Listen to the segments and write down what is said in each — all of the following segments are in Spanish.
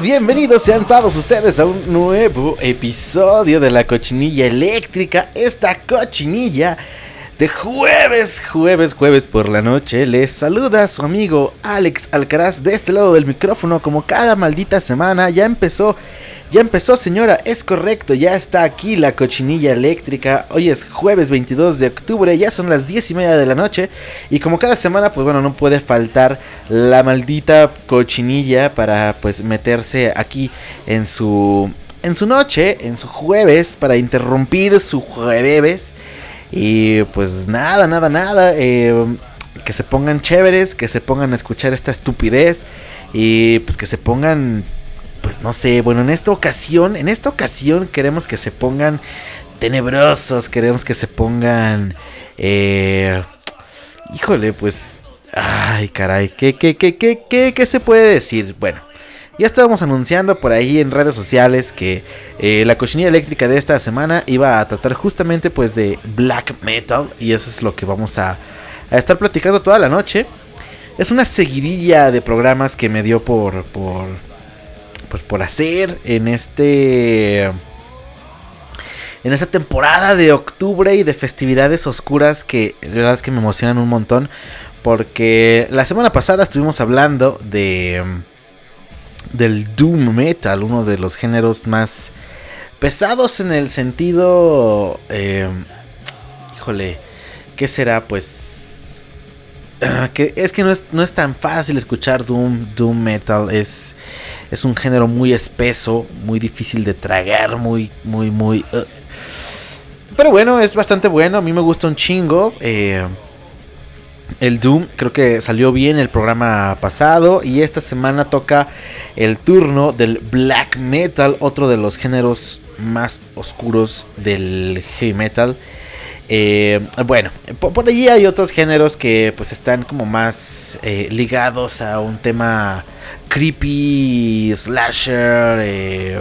Bienvenidos, sean todos ustedes a un nuevo episodio de la cochinilla eléctrica. Esta cochinilla de jueves, jueves, jueves por la noche. Les saluda su amigo Alex Alcaraz de este lado del micrófono como cada maldita semana. Ya empezó ya empezó, señora, es correcto, ya está aquí la cochinilla eléctrica. Hoy es jueves 22 de octubre, ya son las 10 y media de la noche. Y como cada semana, pues bueno, no puede faltar la maldita cochinilla para pues meterse aquí en su, en su noche, en su jueves, para interrumpir su jueves. Y pues nada, nada, nada. Eh, que se pongan chéveres, que se pongan a escuchar esta estupidez. Y pues que se pongan pues no sé, bueno, en esta ocasión, en esta ocasión queremos que se pongan tenebrosos, queremos que se pongan, eh, híjole, pues, ay, caray, ¿qué, qué, qué, qué, qué, qué se puede decir? Bueno. Ya estábamos anunciando por ahí en redes sociales que eh, la cochinilla eléctrica de esta semana iba a tratar justamente pues de black metal y eso es lo que vamos a, a estar platicando toda la noche. Es una seguidilla de programas que me dio por, por, pues por hacer en este en esta temporada de octubre y de festividades oscuras que la verdad es que me emocionan un montón porque la semana pasada estuvimos hablando de del doom metal, uno de los géneros más pesados en el sentido eh, híjole, ¿qué será? Pues que es que no es, no es tan fácil escuchar Doom, Doom Metal. Es, es un género muy espeso, muy difícil de tragar, muy, muy, muy... Uh. Pero bueno, es bastante bueno. A mí me gusta un chingo. Eh, el Doom creo que salió bien el programa pasado. Y esta semana toca el turno del Black Metal, otro de los géneros más oscuros del heavy metal. Eh, bueno, por, allí hay otros géneros que pues están como más eh, ligados a un tema creepy, slasher, eh,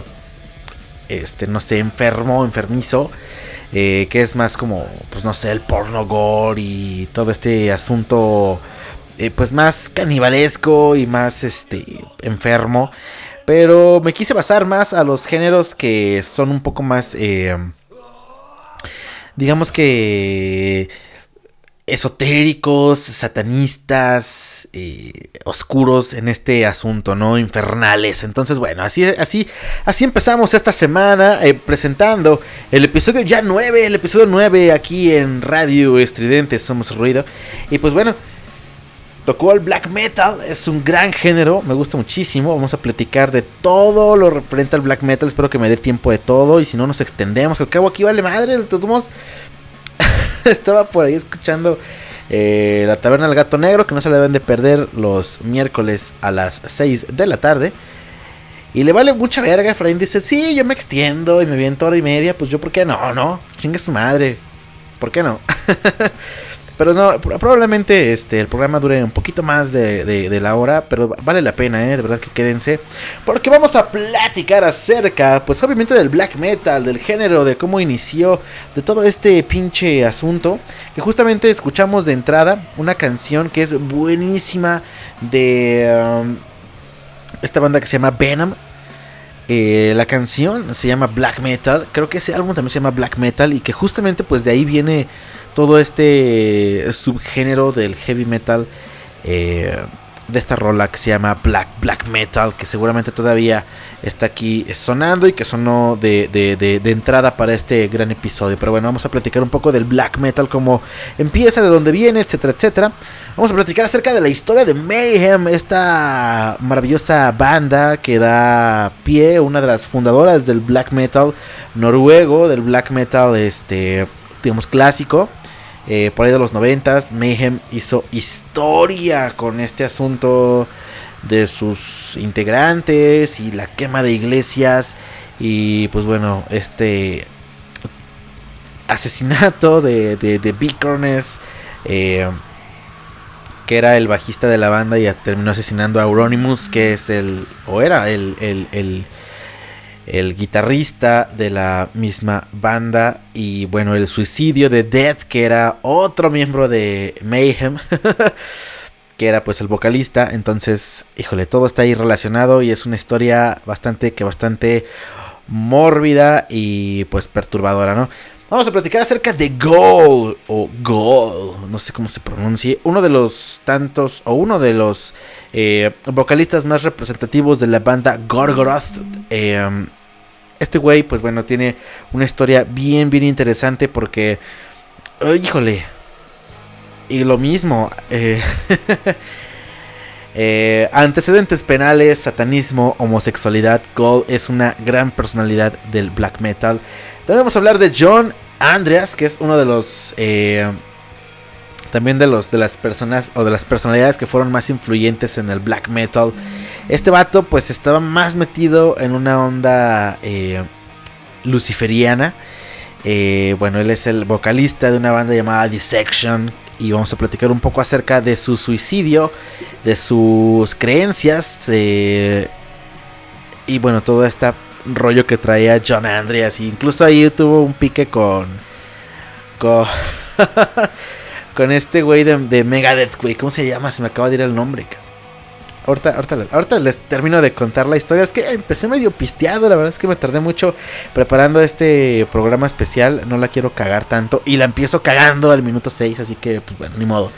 este, no sé, enfermo, enfermizo. Que es más como, pues no sé, el porno gore y todo este asunto, pues más canibalesco y más, este, enfermo. Pero me quise basar más a los géneros que son un poco más digamos que esotéricos, satanistas, eh, oscuros en este asunto, ¿no? Infernales. Entonces, bueno, así, así, así empezamos esta semana eh, presentando el episodio ya 9, el episodio 9 aquí en Radio Estridente, Somos Ruido. Y pues bueno, Tocó el black metal, es un gran género, me gusta muchísimo. Vamos a platicar de todo lo referente al black metal. Espero que me dé tiempo de todo y si no nos extendemos. Al cabo aquí vale madre, tomos. Estaba por ahí escuchando eh, la taberna del gato negro que no se le deben de perder los miércoles a las 6 de la tarde. Y le vale mucha verga. Efraín dice: Sí, yo me extiendo y me viento hora y media. Pues yo, ¿por qué no? No, chingue su madre. ¿Por qué no? Pero no, probablemente este, el programa dure un poquito más de, la hora, pero vale la pena, ¿eh? de verdad que quédense. Porque vamos a platicar acerca, pues obviamente del black metal, del género, de cómo inició, de todo este pinche asunto. Que justamente escuchamos de entrada una canción que es buenísima de um, esta banda que se llama Venom. Eh, la canción se llama Black Metal. Creo que ese álbum también se llama Black Metal. Y que justamente pues de ahí viene todo este subgénero del heavy metal. Eh, de esta rola que se llama Black, Black Metal. Que seguramente todavía está aquí sonando y que sonó de, de, entrada para este gran episodio. Pero bueno, vamos a platicar un poco del Black Metal. Cómo empieza, de dónde viene, etcétera, etcétera. Vamos a platicar acerca de la historia de Mayhem, esta maravillosa banda que da pie, una de las fundadoras del black metal noruego, del black metal, este, digamos, clásico. Eh, por ahí de los noventas, Mayhem hizo historia con este asunto de sus integrantes y la quema de iglesias y pues bueno, este asesinato de, de, de eh, que era el bajista de la banda y terminó asesinando a Euronymous, que es el, o era el, el, guitarrista de la misma banda. Y bueno, el suicidio de Death, que era otro miembro de Mayhem, que era pues el vocalista. Entonces, híjole, todo está ahí relacionado y es una historia bastante, que bastante mórbida y pues perturbadora, ¿no? Vamos a platicar acerca de Goal o Goal, no sé cómo se pronuncie, uno de los tantos o uno de los eh, vocalistas más representativos de la banda Gorgoroth. Em, este güey, pues bueno, tiene una historia bien, bien interesante porque, híjole, y lo mismo, eh, eh, antecedentes penales, satanismo, homosexualidad, Goal es una gran personalidad del black metal. También vamos a hablar de John Andreas, que es uno de los. Eh, también de los de las personas o de las personalidades que fueron más influyentes en el black metal. Este vato, pues estaba más metido en una onda eh, luciferiana. Eh, bueno, él es el vocalista de una banda llamada Dissection. Y vamos a platicar un poco acerca de su suicidio, de sus creencias. y bueno, toda esta rollo que traía John Andreas. incluso ahí tuvo un pique con. Con. este güey de, de, Megadeth, güey. ¿Cómo se llama? Se me acaba de ir el nombre, Ahorita, ahorita, les termino de contar la historia. Es que empecé medio pisteado. La verdad es que me tardé mucho preparando este programa especial. No la quiero cagar tanto. Y la empiezo cagando al minuto 6. Así que, pues bueno, ni modo.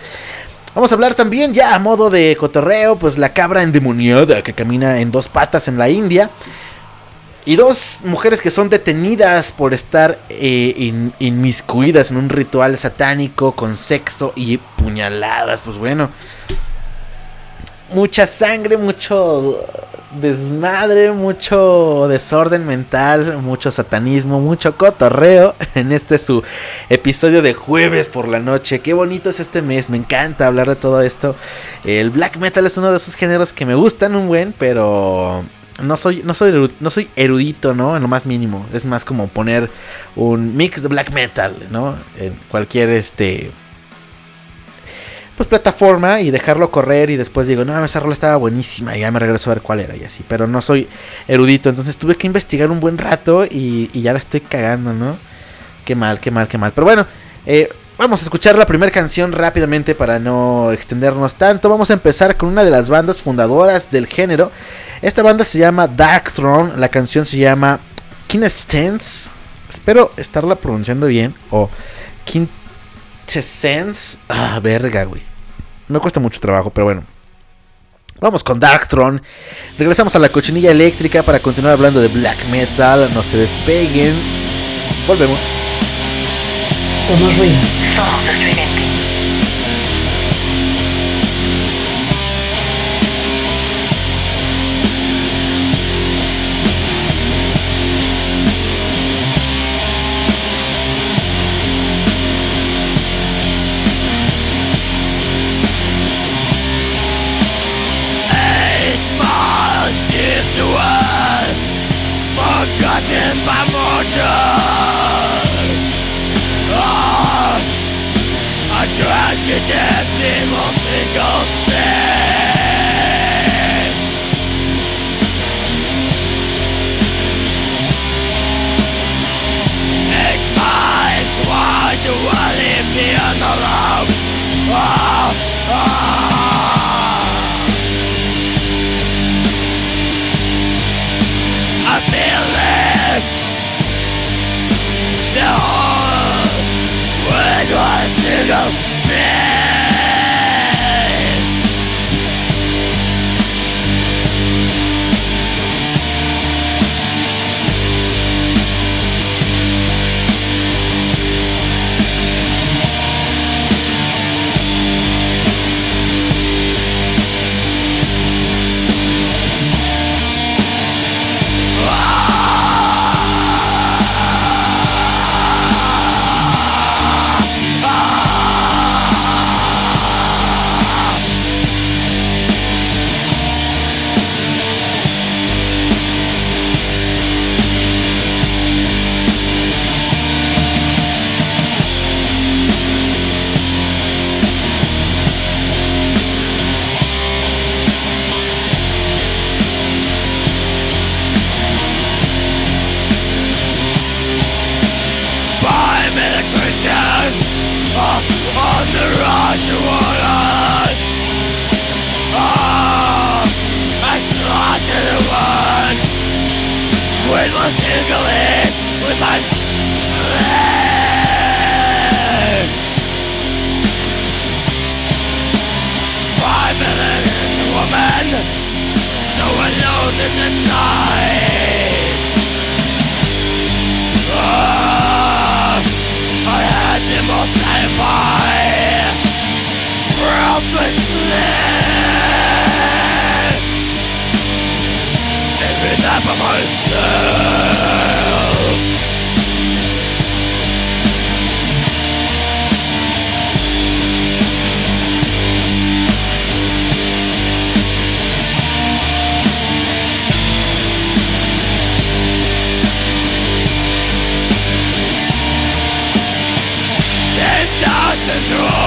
Vamos a hablar también ya a modo de cotorreo. Pues la cabra endemoniada que camina en dos patas en la India. Y dos mujeres que son detenidas por estar eh, inmiscuidas en un ritual satánico con sexo y puñaladas. Pues bueno. Mucha sangre, mucho desmadre, mucho desorden mental, mucho satanismo, mucho cotorreo en este su episodio de jueves por la noche. Qué bonito es este mes, me encanta hablar de todo esto. El black metal es uno de esos géneros que me gustan un buen, pero no soy, no soy, no soy erudito, ¿no? En lo más mínimo. Es más como poner un mix de black metal, ¿no? En cualquier este. Pues plataforma y dejarlo correr y después digo, no, esa rola estaba buenísima y ya me regreso a ver cuál era y así. Pero no soy erudito, entonces tuve que investigar un buen rato y, y ya la estoy cagando, ¿no? Qué mal, qué mal, qué mal. Pero bueno, eh, Vamos a escuchar la primera canción rápidamente para no extendernos tanto. Vamos a empezar con una de las bandas fundadoras del género. Esta banda se llama Dark Throne. La canción se llama Kinestance. Espero estarla pronunciando bien. O Quintessence. Ah, verga, güey. Me cuesta mucho trabajo, pero bueno. Vamos con Darktron. Regresamos a la cochinilla eléctrica para continuar hablando de black metal. No se despeguen. Volvemos. Somos ruido. Somos estridente. Ewidentnie mocny koncept do I live here alone? Ah, ah. I The whole world was single Weightless eagling with my So alone in the night Ah, I had them all satisfied helplessly Every time for myself Central!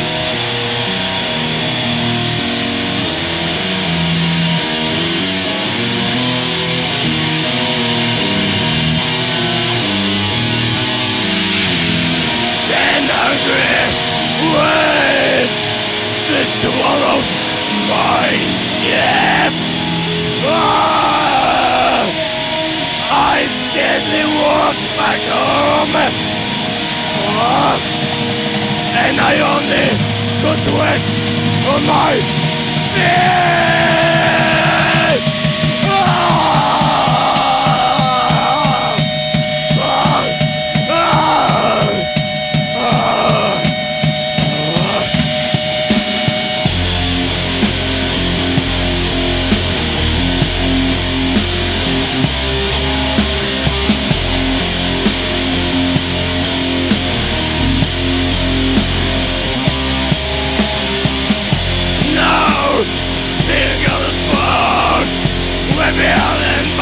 the swallow my ship. Ah, I steadily walk back home, Ah, and I only got wet on my feet.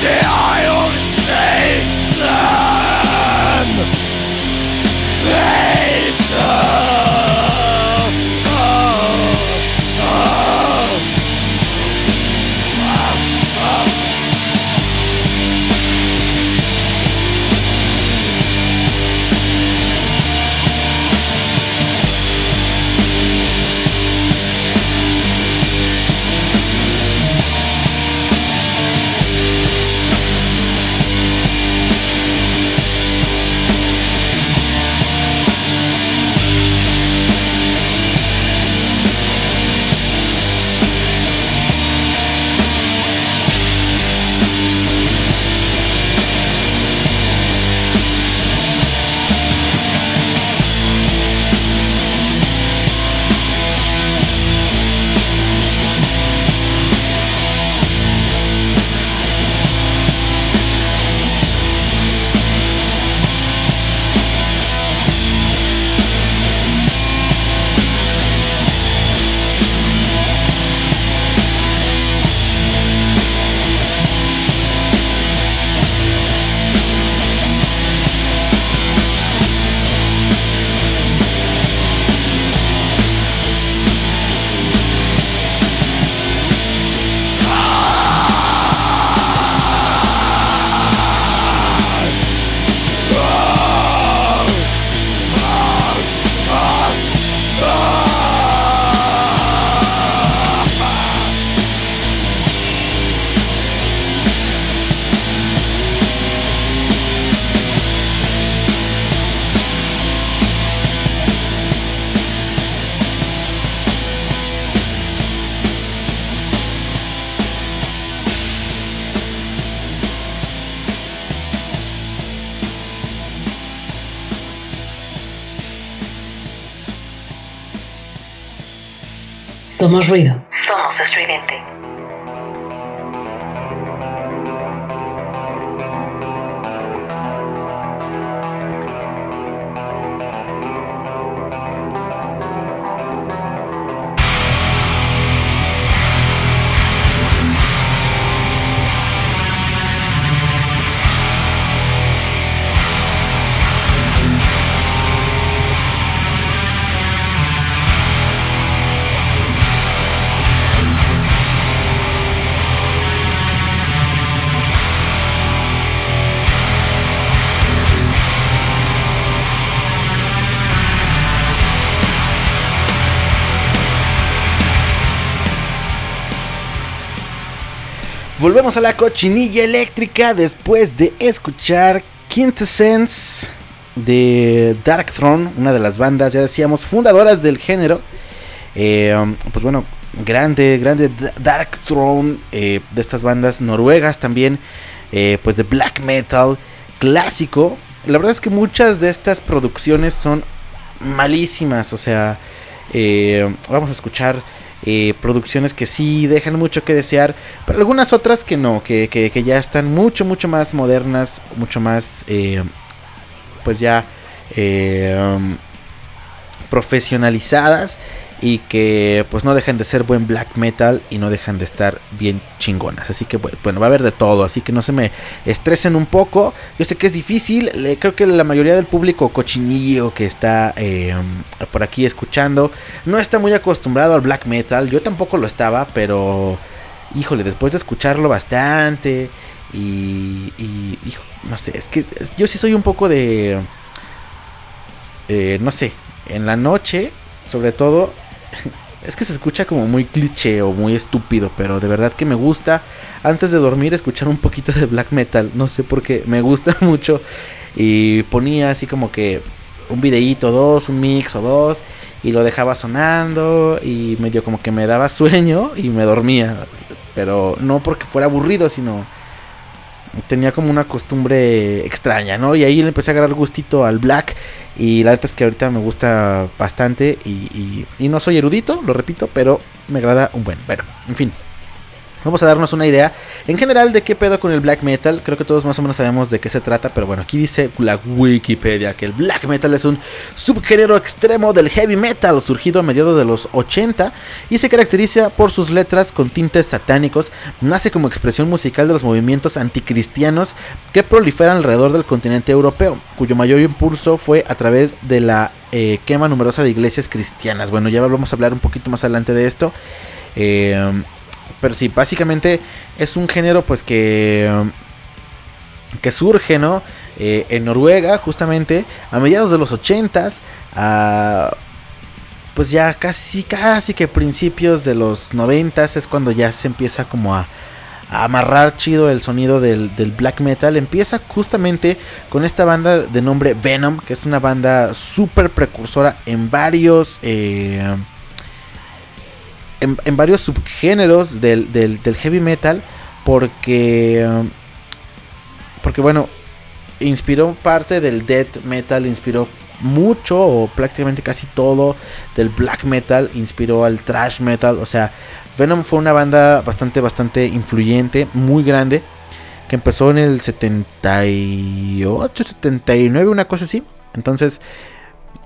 the Somos ruido. Volvemos a la cochinilla eléctrica después de escuchar Quintessence de Dark Throne, una de las bandas, ya decíamos, fundadoras del género. Eh, pues bueno, grande, grande Dark Throne eh, de estas bandas noruegas también, eh, pues de black metal clásico. La verdad es que muchas de estas producciones son malísimas, o sea, vamos a escuchar eh, producciones que sí dejan mucho que desear, pero algunas otras que no, que, ya están mucho, mucho más modernas, mucho más, eh, pues ya eh, um, profesionalizadas y que pues no dejan de ser buen black metal y no dejan de estar bien chingonas. Así que bueno, va a haber de todo, así que no se me estresen un poco. Yo sé que es difícil, creo que la mayoría del público cochinillo que está eh, por aquí escuchando no está muy acostumbrado al black metal. Yo tampoco lo estaba, pero híjole, después de escucharlo bastante y, y no sé, es que yo sí soy un poco de... Eh, no sé, en la noche, sobre todo, es que se escucha como muy cliché o muy estúpido, pero de verdad que me gusta. Antes de dormir escuchar un poquito de black metal, no sé por qué, me gusta mucho. Y ponía así como que un videíto dos, un mix o dos y lo dejaba sonando y medio como que me daba sueño y me dormía, pero no porque fuera aburrido, sino tenía como una costumbre extraña, ¿no? Y ahí le empecé a agarrar gustito al black. Y la verdad es que ahorita me gusta bastante. Y, y no soy erudito, lo repito, pero me agrada un buen. Bueno, en fin. Vamos a darnos una idea en general de qué pedo con el black metal. Creo que todos más o menos sabemos de qué se trata, pero bueno, aquí dice la Wikipedia que el black metal es un subgénero extremo del heavy metal surgido a mediados de los 80 y se caracteriza por sus letras con tintes satánicos. Nace como expresión musical de los movimientos anticristianos que proliferan alrededor del continente europeo, cuyo mayor impulso fue a través de la eh, quema numerosa de iglesias cristianas. Bueno, ya vamos a hablar un poquito más adelante de esto. Eh, pero sí, básicamente es un género pues que, que surge, ¿no? Eh, en Noruega, justamente, a mediados de los 80s, pues ya casi, casi que principios de los 90 es cuando ya se empieza como a, amarrar chido el sonido del, black metal. Empieza justamente con esta banda de nombre Venom, que es una banda súper precursora en varios... Eh, en, varios subgéneros del, del, heavy metal porque porque bueno inspiró parte del death metal inspiró mucho o prácticamente casi todo del black metal inspiró al thrash metal. O sea Venom fue una banda bastante bastante influyente muy grande que empezó en el 78 79 una cosa así. Entonces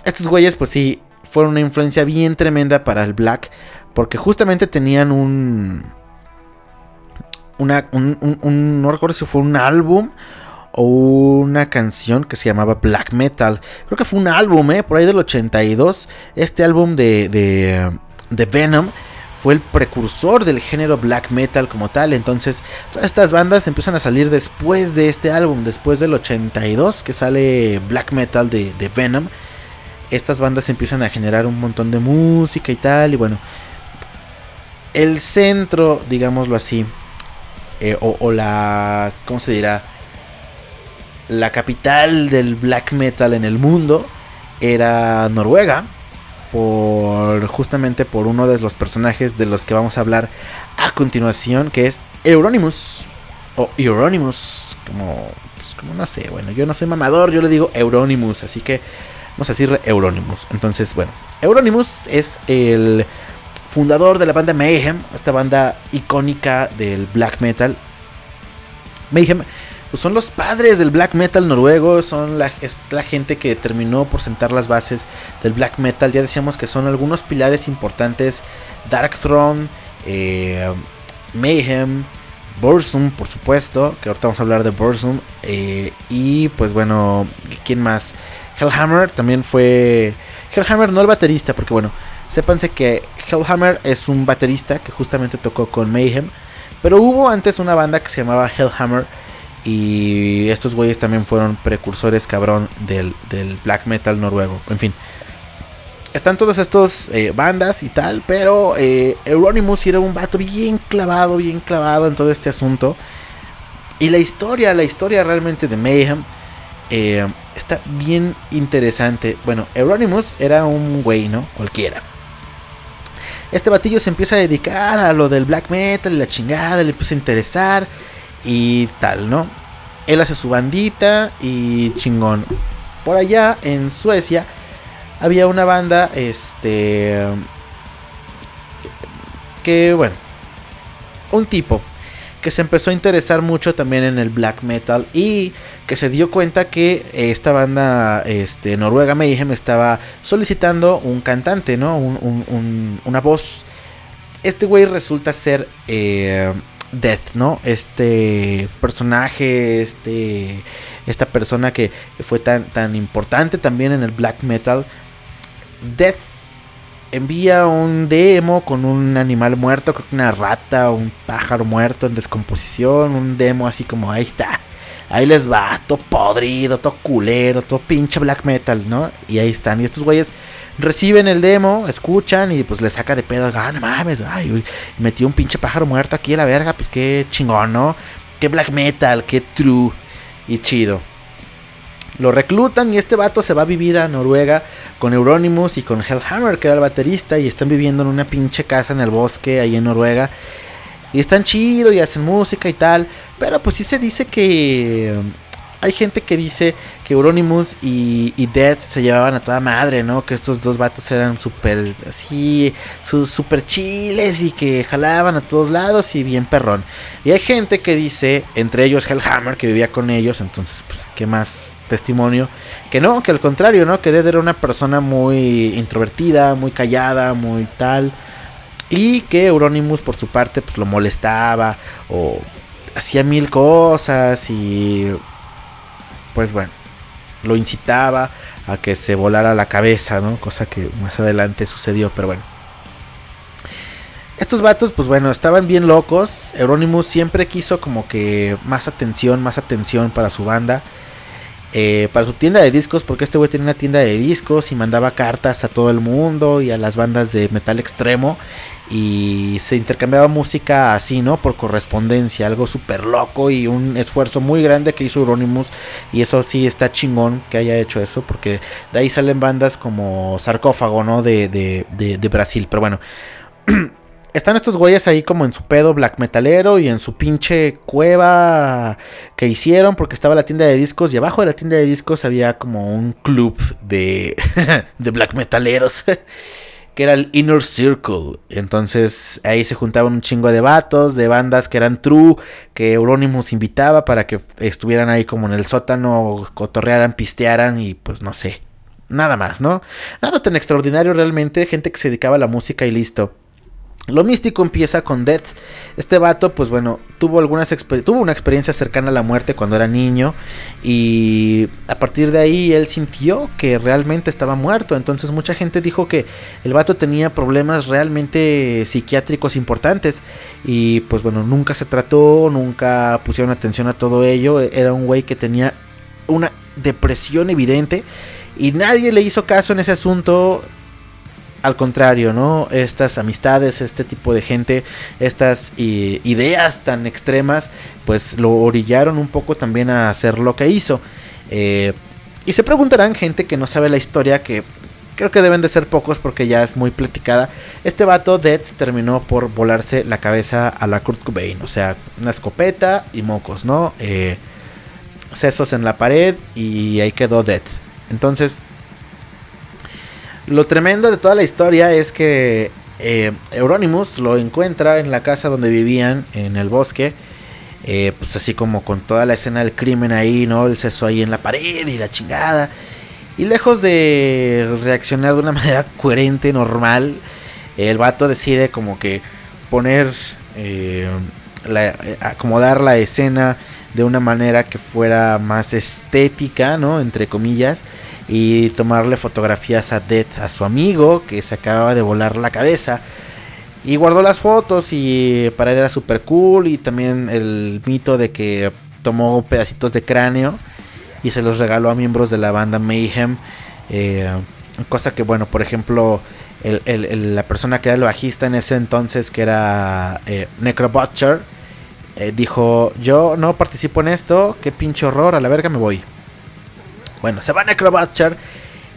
estos güeyes pues sí fueron una influencia bien tremenda para el black porque justamente tenían un. Un, no recuerdo si fue un álbum o una canción que se llamaba Black Metal. Creo que fue un álbum, ¿eh? Por ahí del 82. Este álbum de, de, de Venom fue el precursor del género black metal como tal. Entonces, todas estas bandas empiezan a salir después de este álbum, después del 82 que sale black metal de, de Venom. Estas bandas empiezan a generar un montón de música y tal. Y bueno, el centro, digámoslo así, eh, o, la, ¿cómo se dirá? La capital del black metal en el mundo era Noruega, por justamente por uno de los personajes de los que vamos a hablar a continuación, que es Euronymous o Euronymous, como, pues, como no sé, bueno, yo no soy mamador, yo le digo Euronymous, así que vamos a decirle Euronymous. Entonces, bueno, Euronymous es el fundador de la banda Mayhem, esta banda icónica del black metal. Mayhem pues son los padres del black metal noruego, son la, es la gente que terminó por sentar las bases del black metal. Ya decíamos que son algunos pilares importantes: Dark Throne, eh, Mayhem, Bursum, por supuesto, que ahorita vamos a hablar de Bursum. Eh, y pues bueno, ¿quién más? Hellhammer también fue. Hellhammer no el baterista, porque bueno, sépanse que Hellhammer es un baterista que justamente tocó con Mayhem. Pero hubo antes una banda que se llamaba Hellhammer y estos güeyes también fueron precursores, cabrón, del, black metal noruego. En fin. Están todas estas eh, bandas y tal, pero eh, Euronymous era un vato bien clavado, bien clavado en todo este asunto. Y la historia, la historia realmente de Mayhem eh, está bien interesante. Bueno, Euronymous era un güey, ¿no? Cualquiera. Este batillo se empieza a dedicar a lo del black metal la chingada, le empieza a interesar y tal, ¿no? Él hace su bandita y chingón. Por allá en Suecia había una banda, este, que bueno, un tipo que se empezó a interesar mucho también en el black metal y que se dio cuenta que esta banda este, Noruega Mayhem estaba solicitando un cantante, ¿no? una voz. Este güey resulta ser eh, Death, ¿no? Este personaje, este, esta persona que fue tan, tan importante también en el black metal. Death envía un demo con un animal muerto, creo que una rata o un pájaro muerto en descomposición, un demo así como ahí está. Ahí les va, todo podrido, todo culero, todo pinche black metal, ¿no? Y ahí están. Y estos güeyes reciben el demo, escuchan y pues le saca de pedo. Ah, no mames, ay, metió un pinche pájaro muerto aquí a la verga, pues qué chingón, ¿no? Qué black metal, qué true y chido. Lo reclutan y este vato se va a vivir a Noruega con Euronymous y con Hellhammer, que era el baterista, y están viviendo en una pinche casa en el bosque ahí en Noruega. Y están chido y hacen música y tal. Pero pues sí se dice que hay gente que dice que Euronymous y, y Death se llevaban a toda madre, ¿no? Que estos dos vatos eran súper así, súper chiles y que jalaban a todos lados y bien perrón. Y hay gente que dice, entre ellos Hellhammer, que vivía con ellos, entonces, pues, ¿qué más testimonio? Que no, que al contrario, ¿no? Que Death era una persona muy introvertida, muy callada, muy tal. Y que Euronymous por su parte pues lo molestaba o hacía mil cosas y pues bueno, lo incitaba a que se volara la cabeza, ¿no? Cosa que más adelante sucedió, pero bueno. Estos vatos, pues bueno, estaban bien locos. Euronymous siempre quiso como que más atención, más atención para su banda. Eh, para su tienda de discos, porque este güey tenía una tienda de discos y mandaba cartas a todo el mundo y a las bandas de metal extremo y se intercambiaba música así, ¿no? Por correspondencia, algo súper loco y un esfuerzo muy grande que hizo Euronymous y eso sí está chingón que haya hecho eso porque de ahí salen bandas como Sarcófago, ¿no? De, de, de, de Brasil, pero bueno. están estos güeyes ahí como en su pedo black metalero y en su pinche cueva que hicieron porque estaba la tienda de discos y abajo de la tienda de discos había como un club de, de black metaleros. que era el Inner Circle. Entonces ahí se juntaban un chingo de vatos, de bandas que eran true, que Euronymous invitaba para que estuvieran ahí como en el sótano, cotorrearan, pistearan y pues no sé. Nada más, ¿no? Nada tan extraordinario realmente, gente que se dedicaba a la música y listo. Lo místico empieza con Death. Este vato, pues bueno, tuvo algunas tuvo una experiencia cercana a la muerte cuando era niño y a partir de ahí él sintió que realmente estaba muerto. Entonces mucha gente dijo que el vato tenía problemas realmente psiquiátricos importantes y pues bueno, nunca se trató, nunca pusieron atención a todo ello. Era un güey que tenía una depresión evidente y nadie le hizo caso en ese asunto al contrario, ¿no? Estas amistades, este tipo de gente, estas ideas tan extremas, pues lo orillaron un poco también a hacer lo que hizo. Eh, y se preguntarán gente que no sabe la historia, que creo que deben de ser pocos porque ya es muy platicada. Este vato, Dead, terminó por volarse la cabeza a la Kurt Cobain. O sea, una escopeta y mocos, ¿no? Eh, sesos en la pared y ahí quedó Dead. Entonces, lo tremendo de toda la historia es que eh, Euronymous lo encuentra en la casa donde vivían, en el bosque. Eh, pues así como con toda la escena del crimen ahí, ¿no? El seso ahí en la pared y la chingada. Y lejos de reaccionar de una manera coherente, normal, el vato decide como que poner, eh, acomodar la escena de una manera que fuera más estética, ¿no? Entre comillas. Y tomarle fotografías a Death, a su amigo, que se acababa de volar la cabeza. Y guardó las fotos y para él era super cool. Y también el mito de que tomó pedacitos de cráneo y se los regaló a miembros de la banda Mayhem. Eh, cosa que, bueno, por ejemplo, la persona que era el bajista en ese entonces, que era eh, Necrobutcher, eh, dijo: Yo no participo en esto, qué pinche horror, a la verga me voy. Bueno, se va a Necrobutcher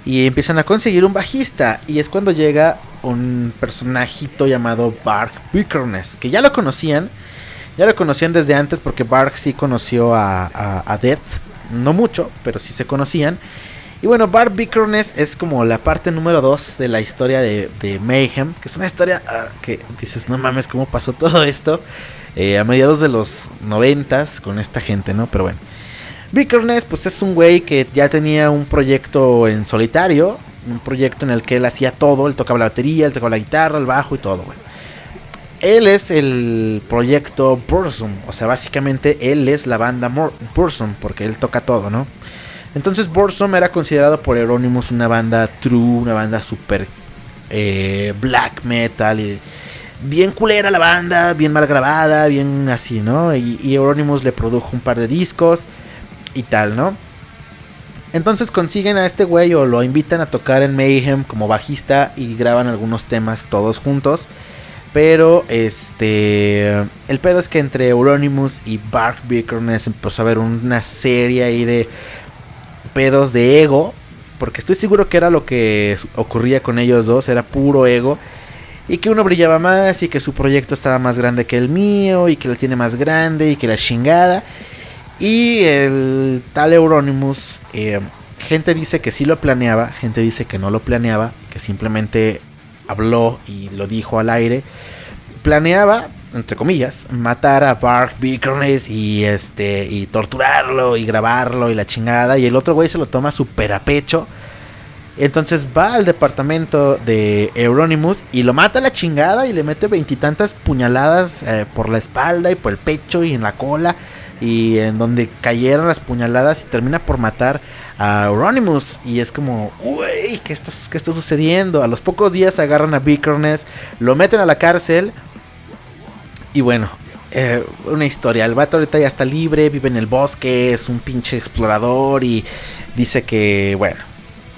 y empiezan a conseguir un bajista. Y es cuando llega un personajito llamado Bark Bickerness, que ya lo conocían. Ya lo conocían desde antes porque Bark sí conoció a, a Death no mucho, pero sí se conocían. Y bueno, Bart Bickerness es como la parte número 2 de la historia de, Mayhem, que es una historia ah, que dices, no mames, ¿cómo pasó todo esto? Eh, a mediados de los noventas con esta gente, ¿no? Pero bueno. Bickerness, pues es un güey que ya tenía un proyecto en solitario, un proyecto en el que él hacía todo, él tocaba la batería, él tocaba la guitarra, el bajo y todo, güey. Él es el proyecto Bursum, o sea, básicamente él es la banda Bursum, porque él toca todo, ¿no? Entonces Bursum era considerado por Euronymous una banda true, una banda super eh, black metal, bien culera la banda, bien mal grabada, bien así, ¿no? Y, y Euronymous le produjo un par de discos y tal, ¿no? Entonces consiguen a este güey o lo invitan a tocar en Mayhem como bajista y graban algunos temas todos juntos. Pero este. El pedo es que entre Euronymous y Bark Bickerness empezó a haber una serie ahí de pedos de ego. Porque estoy seguro que era lo que ocurría con ellos dos. Era puro ego. Y que uno brillaba más. Y que su proyecto estaba más grande que el mío. Y que lo tiene más grande. Y que la chingada. Y el tal Euronymous. Eh, gente dice que sí lo planeaba. Gente dice que no lo planeaba. Que simplemente habló y lo dijo al aire, planeaba, entre comillas, matar a Bark Bickerness y este y torturarlo y grabarlo y la chingada y el otro güey se lo toma súper a pecho. Entonces va al departamento de Euronymous y lo mata a la chingada y le mete veintitantas puñaladas eh, por la espalda y por el pecho y en la cola y en donde cayeron las puñaladas y termina por matar a Euronymous. Y es como, uy, ¿qué está, ¿qué está sucediendo? A los pocos días agarran a Bickerness, lo meten a la cárcel. Y bueno, eh, una historia. El vato ahorita ya está libre, vive en el bosque, es un pinche explorador y dice que, bueno,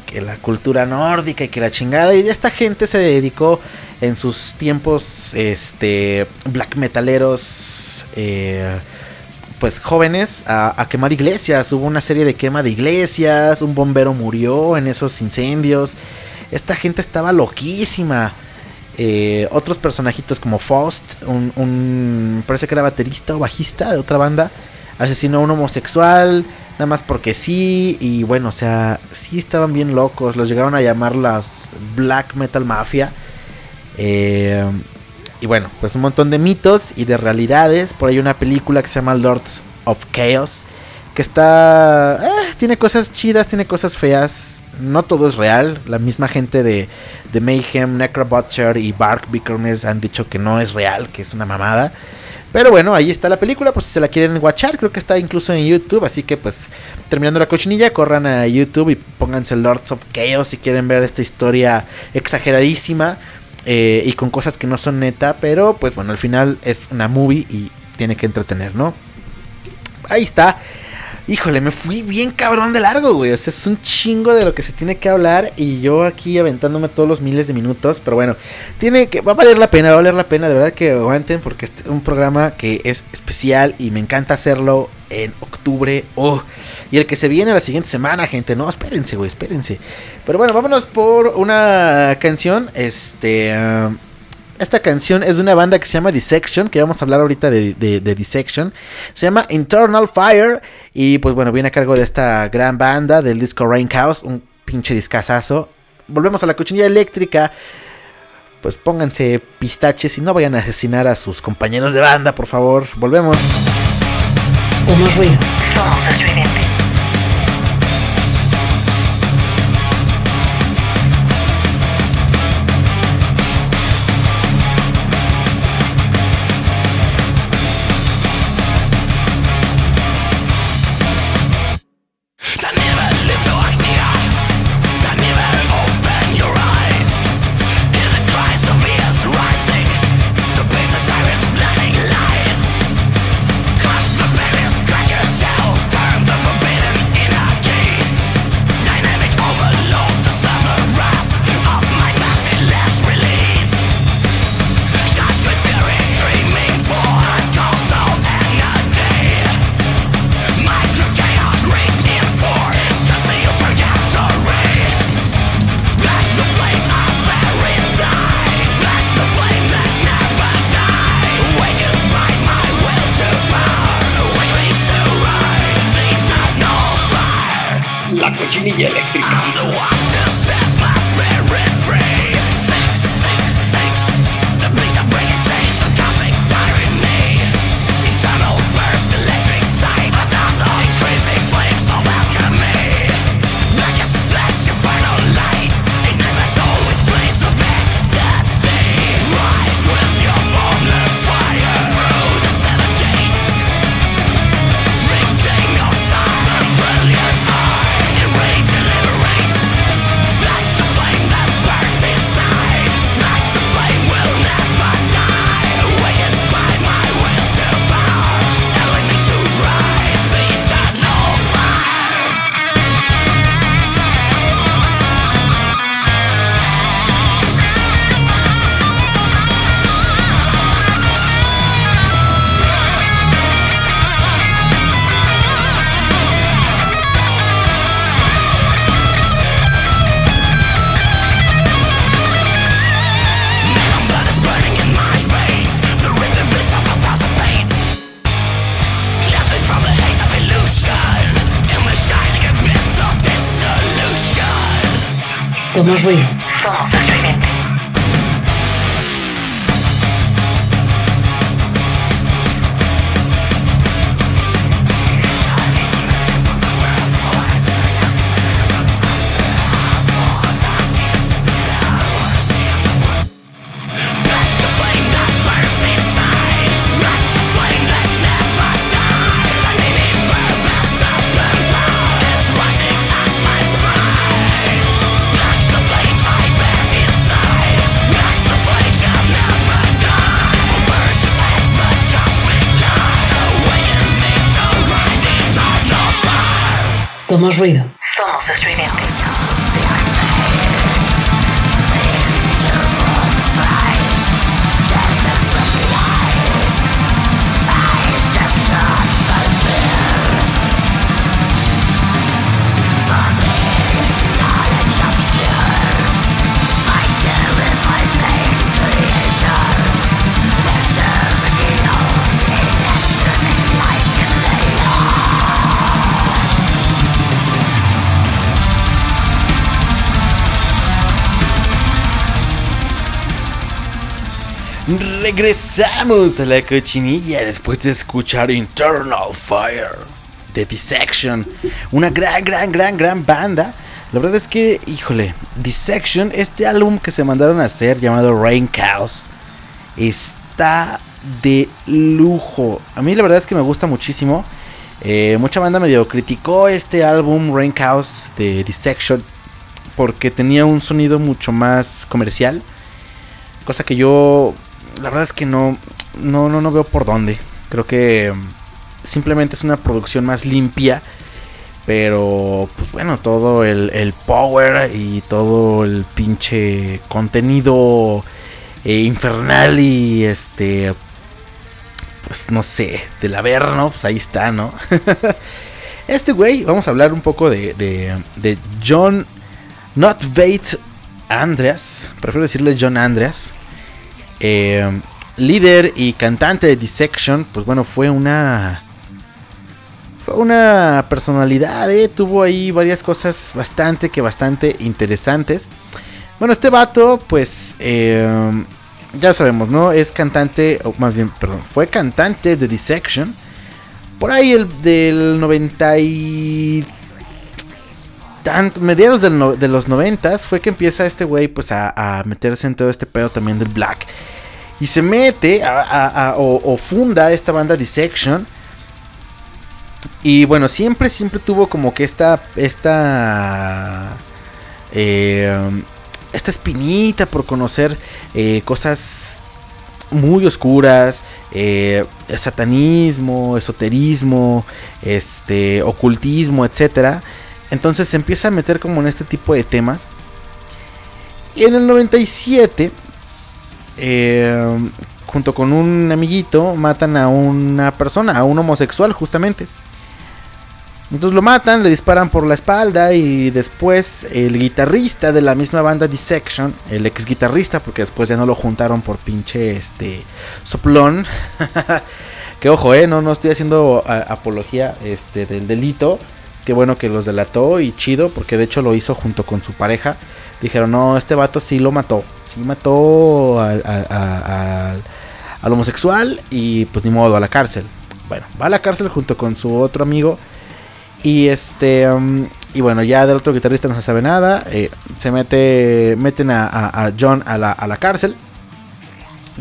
que la cultura nórdica y que la chingada. Y esta gente se dedicó en sus tiempos, este, black metaleros. Eh, pues jóvenes a, quemar iglesias. Hubo una serie de quema de iglesias, un bombero murió en esos incendios. Esta gente estaba loquísima. Eh, otros personajitos como Faust, un, parece que era baterista o bajista de otra banda, asesinó a un homosexual, nada más porque sí, y bueno, o sea, sí estaban bien locos, los llegaron a llamar las Black Metal Mafia. Eh, y bueno, pues un montón de mitos y de realidades. Por ahí una película que se llama Lords of Chaos. Que está... Eh, tiene cosas chidas, tiene cosas feas. No todo es real. La misma gente de, de Mayhem, Necrobutcher y Bark Bickerness han dicho que no es real, que es una mamada. Pero bueno, ahí está la película, pues si se la quieren watchar, creo que está incluso en YouTube, así que pues terminando la cochinilla, corran a YouTube y pónganse Lords of Chaos si quieren ver esta historia exageradísima eh, y con cosas que no son neta, pero pues bueno, al final es una movie y tiene que entretener, ¿no? Ahí está. Híjole, me fui bien cabrón de largo, güey. O sea, es un chingo de lo que se tiene que hablar. Y yo aquí aventándome todos los miles de minutos. Pero bueno, tiene que. Va a valer la pena, va a valer la pena. De verdad que aguanten. Porque es un programa que es especial. Y me encanta hacerlo en octubre. Oh, y el que se viene la siguiente semana, gente. No, espérense, güey, espérense. Pero bueno, vámonos por una canción. Este. Um, esta canción es de una banda que se llama Dissection, que vamos a hablar ahorita de, de, Dissection. Se llama Internal Fire. Y pues bueno, viene a cargo de esta gran banda del disco Rain House. Un pinche discazazo. Volvemos a la cochinilla eléctrica. pues pónganse pistaches y no vayan a asesinar a sus compañeros de banda, por favor. Volvemos. Somos ruido. Somos estridente. Somos ruido. Somos Regresamos a la cochinilla después de escuchar Internal Fire de Dissection. Una gran, gran, gran, gran banda. La verdad es que, híjole, Dissection, este álbum que se mandaron a hacer llamado Rain Chaos, está de lujo. A mí la verdad es que me gusta muchísimo. Eh, mucha banda medio criticó este álbum Rain Chaos de Dissection porque tenía un sonido mucho más comercial. Cosa que yo la verdad es que no, no, no, no veo por dónde. Creo que mm, simplemente es una producción más limpia. Pero, pues bueno, todo el, power y todo el pinche contenido eh, infernal y este. Pues no sé, del Averno, pues ahí está, ¿no? este güey, vamos a hablar un poco de, de, de John Notvate Andreas. Prefiero decirle John Andreas. Eh, líder y cantante de Dissection, pues bueno, fue una. Fue una personalidad, eh, tuvo ahí varias cosas bastante que bastante interesantes. Bueno, este vato, pues, eh, ya sabemos, ¿no? Es cantante, o más bien, perdón, fue cantante de Dissection. Por ahí el del 90 y... Tanto, mediados de los 90 fue que empieza este güey pues a, meterse en todo este pedo también del black. Y se mete o funda esta banda Dissection. Y bueno, siempre, siempre tuvo como que esta. Esta. eh, esta espinita por conocer eh, cosas muy oscuras. eh, satanismo, esoterismo, este, ocultismo, etcétera. Entonces se empieza a meter como en este tipo de temas. Y en el 97 eh, junto con un amiguito, matan a una persona, a un homosexual justamente. Entonces lo matan, le disparan por la espalda y después el guitarrista de la misma banda Dissection, el ex guitarrista, porque después ya no lo juntaron por pinche este soplón. que ojo, eh, no, no estoy haciendo apología este, del delito. Qué bueno que los delató y chido, porque de hecho lo hizo junto con su pareja. Dijeron, no, este vato sí lo mató. Sí mató al, al- homosexual y pues ni modo, a la cárcel. Bueno, va a la cárcel junto con su otro amigo. Y este. um, y bueno, ya del otro guitarrista no se sabe nada. eh, se mete. Meten a, a- a John a la, a la cárcel.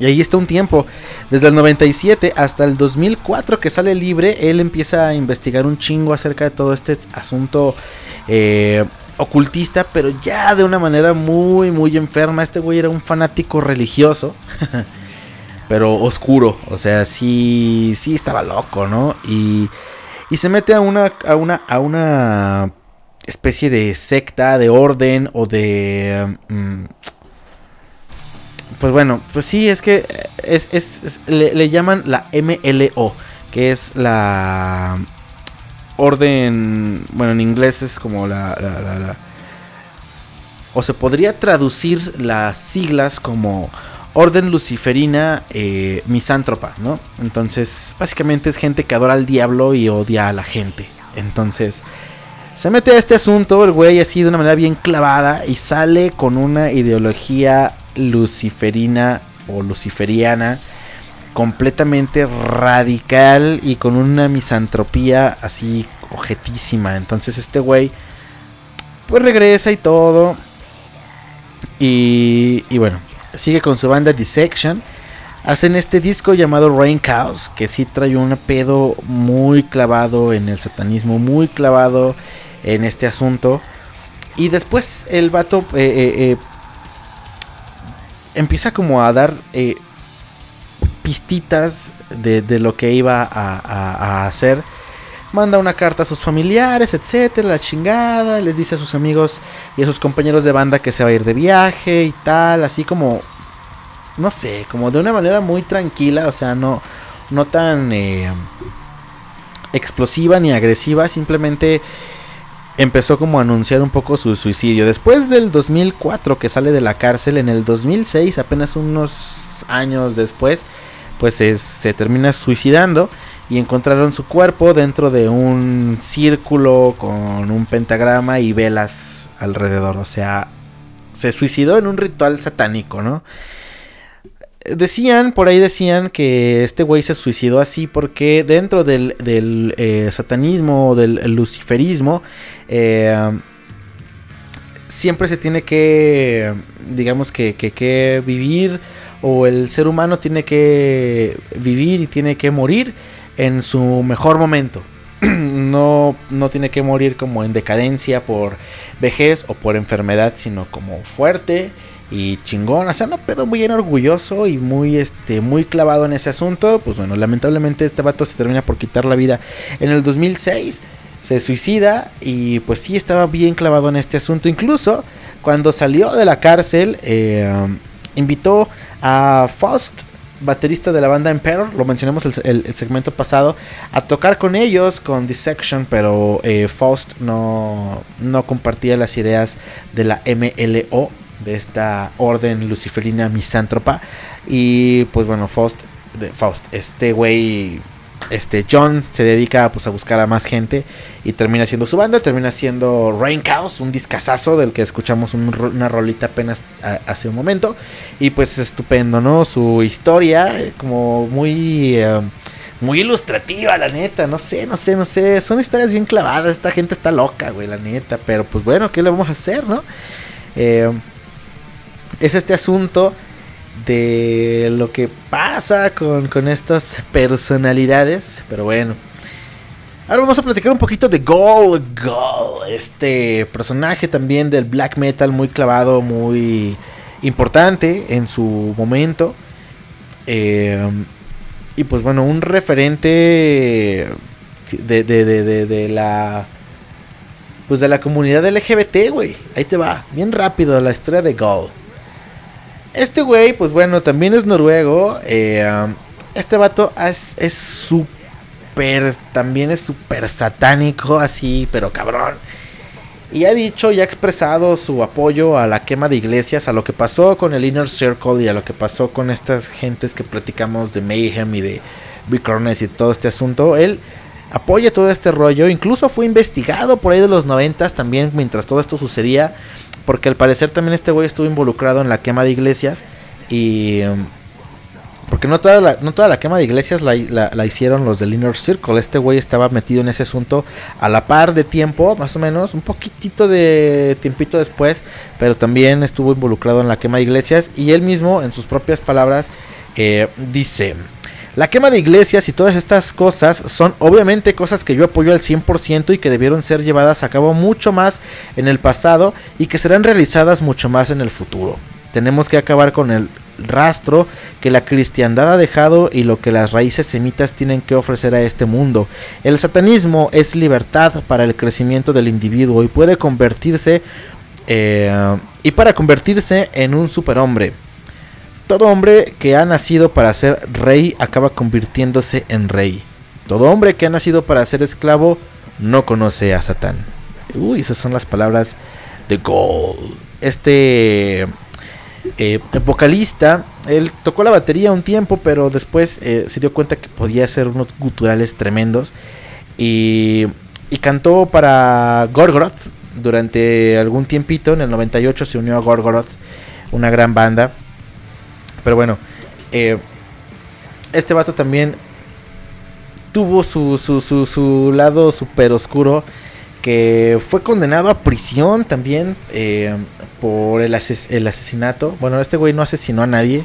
Y ahí está un tiempo. Desde el 97 hasta el 2004 que sale libre. Él empieza a investigar un chingo acerca de todo este asunto. eh, ocultista. Pero ya de una manera muy, muy enferma. Este güey era un fanático religioso. pero oscuro. O sea, sí. Sí estaba loco, ¿no? Y. Y se mete a una, a una, a una especie de secta, de orden o de... mm, pues bueno, pues sí, es que es, es- es- le, le llaman la MLO, que es la orden, bueno, en inglés es como la, la- la- la- o se podría traducir las siglas como Orden Luciferina eh, Misántropa, ¿no? Entonces, básicamente es gente que adora al diablo y odia a la gente. Entonces, se mete a este asunto, el güey así de una manera bien clavada y sale con una ideología luciferina o luciferiana completamente radical y con una misantropía así objetísima. Entonces este güey pues regresa y todo. Y, y bueno, sigue con su banda Dissection. Hacen este disco llamado Rain Chaos, que sí trae un pedo muy clavado en el satanismo, muy clavado en este asunto. Y después el vato eh, eh, eh, empieza como a dar eh, pistitas de, de lo que iba a, a- hacer. Manda una carta a sus familiares, etcétera, la chingada. Les dice a sus amigos y a sus compañeros de banda que se va a ir de viaje y tal. Así como, no sé, como de una manera muy tranquila. O sea, no, no tan eh, explosiva ni agresiva. Simplemente empezó como a anunciar un poco su suicidio. Después del 2004 que sale de la cárcel, en el 2006, apenas unos años después, pues es- se termina suicidando y encontraron su cuerpo dentro de un círculo con un pentagrama y velas alrededor. O sea, se suicidó en un ritual satánico, ¿no? Decían, por ahí decían que este güey se suicidó así porque dentro del, del, eh, satanismo del luciferismo eh, siempre se tiene que, digamos que, que, que vivir o el ser humano tiene que vivir y tiene que morir en su mejor momento. No, no tiene que morir como en decadencia por vejez o por enfermedad, sino como fuerte y chingón. O sea, no pedo muy bien orgulloso y muy, este, muy clavado en ese asunto. Pues bueno, lamentablemente este vato se termina por quitar la vida en el 2006. Se suicida y pues sí estaba bien clavado en este asunto. Incluso cuando salió de la cárcel, eh, invitó a Faust, baterista de la banda Emperor, lo mencionamos el, el- segmento pasado, a tocar con ellos, con Dissection, pero eh, Faust no, no compartía las ideas de la MLO, de esta orden luciferina misántropa. Y pues bueno, Faust, Faust este güey este John se dedica pues, a buscar a más gente y termina siendo su banda, termina siendo Rain Chaos, un discazazo del que escuchamos una rolita apenas hace un momento. Y pues estupendo, ¿no? Su historia, eh, como muy... Eh, muy ilustrativa, la neta, no sé, no sé, no sé, son historias bien clavadas, esta gente está loca, güey, la neta, pero pues bueno, ¿qué le vamos a hacer, no? Eh, es este asunto de lo que pasa con, con estas personalidades. Pero bueno. Ahora vamos a platicar un poquito de Gold Gold. Este personaje también del black metal muy clavado, muy importante en su momento. Eh, y pues bueno, un referente de, de, de, de, la... Pues de la comunidad LGBT, güey. Ahí te va. Bien rápido la historia de Gold. Este güey, pues bueno, también es noruego. Eh, um, este vato es súper, también es súper satánico, así, pero cabrón. Y ha dicho y ha expresado su apoyo a la quema de iglesias, a lo que pasó con el Inner Circle y a lo que pasó con estas gentes que platicamos de Mayhem y de Bicornes y todo este asunto. Él apoya todo este rollo, incluso fue investigado por ahí de los noventas también mientras todo esto sucedía. Porque al parecer también este güey estuvo involucrado en la quema de iglesias. Y. Um, porque no toda la, no toda la quema de iglesias la, la, hicieron los del Inner Circle. Este güey estaba metido en ese asunto a la par de tiempo, más o menos, un poquitito de tiempito después. Pero también estuvo involucrado en la quema de iglesias. Y él mismo, en sus propias palabras, eh, dice. La quema de iglesias y todas estas cosas son obviamente cosas que yo apoyo al 100% y que debieron ser llevadas a cabo mucho más en el pasado y que serán realizadas mucho más en el futuro. Tenemos que acabar con el rastro que la cristiandad ha dejado y lo que las raíces semitas tienen que ofrecer a este mundo. El satanismo es libertad para el crecimiento del individuo y puede convertirse eh, y para convertirse en un superhombre. Todo hombre que ha nacido para ser rey acaba convirtiéndose en rey. Todo hombre que ha nacido para ser esclavo no conoce a Satán. Uy, esas son las palabras de Gold. Este eh, vocalista, él tocó la batería un tiempo, pero después eh, se dio cuenta que podía hacer unos guturales tremendos. Y, y cantó para Gorgoroth durante algún tiempito. En el 98 se unió a Gorgoroth, una gran banda. Pero bueno, eh, este vato también tuvo su, su, su, su lado súper oscuro. Que fue condenado a prisión también eh, por el, el, asesinato. Bueno, este güey no asesinó a nadie.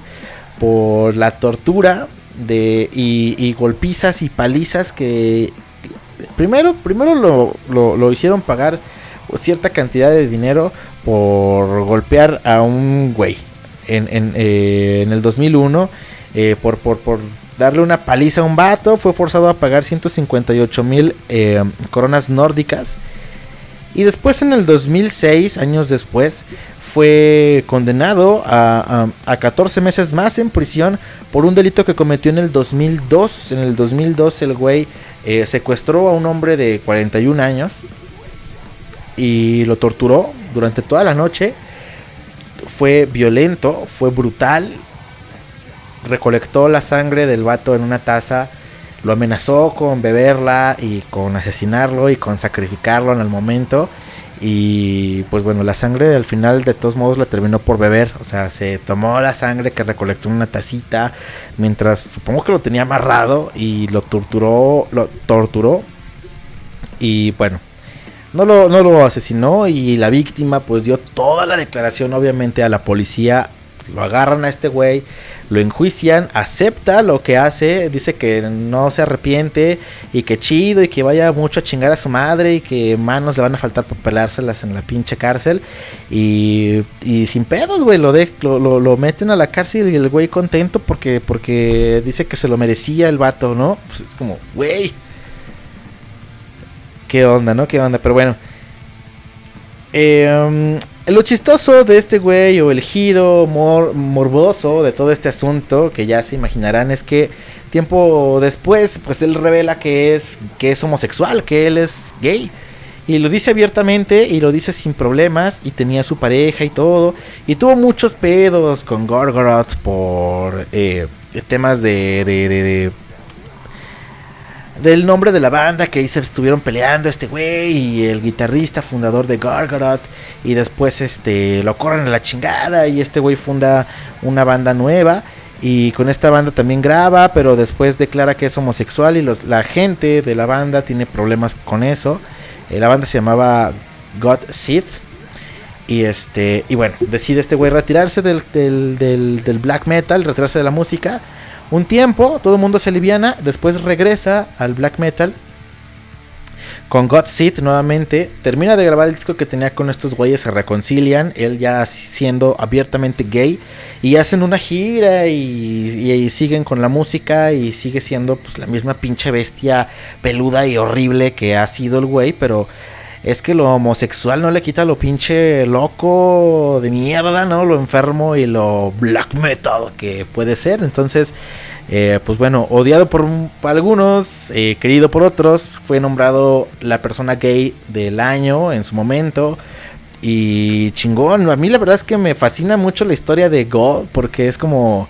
Por la tortura de, y, golpizas y palizas que primero, primero lo, lo, lo, hicieron pagar cierta cantidad de dinero por golpear a un güey en, en, eh, en el 2001 eh, por, por, por, darle una paliza a un vato. Fue forzado a pagar 158 mil eh, coronas nórdicas. Y después en el 2006, años después, fue condenado a, a, 14 meses más en prisión por un delito que cometió en el 2002. En el 2002 el güey secuestró a un hombre de 41 años y lo torturó durante toda la noche fue violento, fue brutal. Recolectó la sangre del vato en una taza, lo amenazó con beberla y con asesinarlo y con sacrificarlo en el momento. Y pues bueno, la sangre al final de todos modos la terminó por beber. O sea, se tomó la sangre que recolectó en una tacita. Mientras supongo que lo tenía amarrado y lo torturó. Lo torturó. Y bueno, no lo, no lo asesinó y la víctima pues dio toda la declaración obviamente a la policía. Lo agarran a este güey, lo enjuician, acepta lo que hace, dice que no se arrepiente y que chido y que vaya mucho a chingar a su madre y que manos le van a faltar para pelárselas en la pinche cárcel. Y, y sin pedos, güey, lo, de, lo, lo, meten a la cárcel y el güey contento porque, porque dice que se lo merecía el vato, ¿no? Pues es como, güey qué onda, ¿no? ¿Qué onda? Pero bueno. Eh, lo chistoso de este güey o el giro morboso de todo este asunto que ya se imaginarán es que tiempo después pues él revela que es que es homosexual, que él es gay y lo dice abiertamente y lo dice sin problemas y tenía su pareja y todo y tuvo muchos pedos con Gorgoroth por eh, temas de del nombre de la banda que ahí se estuvieron peleando este güey y el guitarrista fundador de Gargaroth y después este lo corren a la chingada y este güey funda una banda nueva y con esta banda también graba, pero después declara que es homosexual y los, la gente de la banda tiene problemas con eso. Eh, la banda se llamaba God Sith. Y este. Y bueno, decide este güey retirarse del, del, del, black metal, retirarse de la música. Un tiempo, todo el mundo se aliviana. Después regresa al black metal con God Seed nuevamente. Termina de grabar el disco que tenía con estos güeyes, se reconcilian. Él ya siendo abiertamente gay. Y hacen una gira y, y, siguen con la música. Y sigue siendo pues la misma pinche bestia peluda y horrible que ha sido el güey. Pero es que lo homosexual no le quita lo pinche loco de mierda, ¿no? Lo enfermo y lo black metal que puede ser. Entonces eh, pues bueno, odiado por, algunos, eh, querido por otros, fue nombrado la persona gay del año en su momento. Y chingón, a mí la verdad es que me fascina mucho la historia de God porque es como...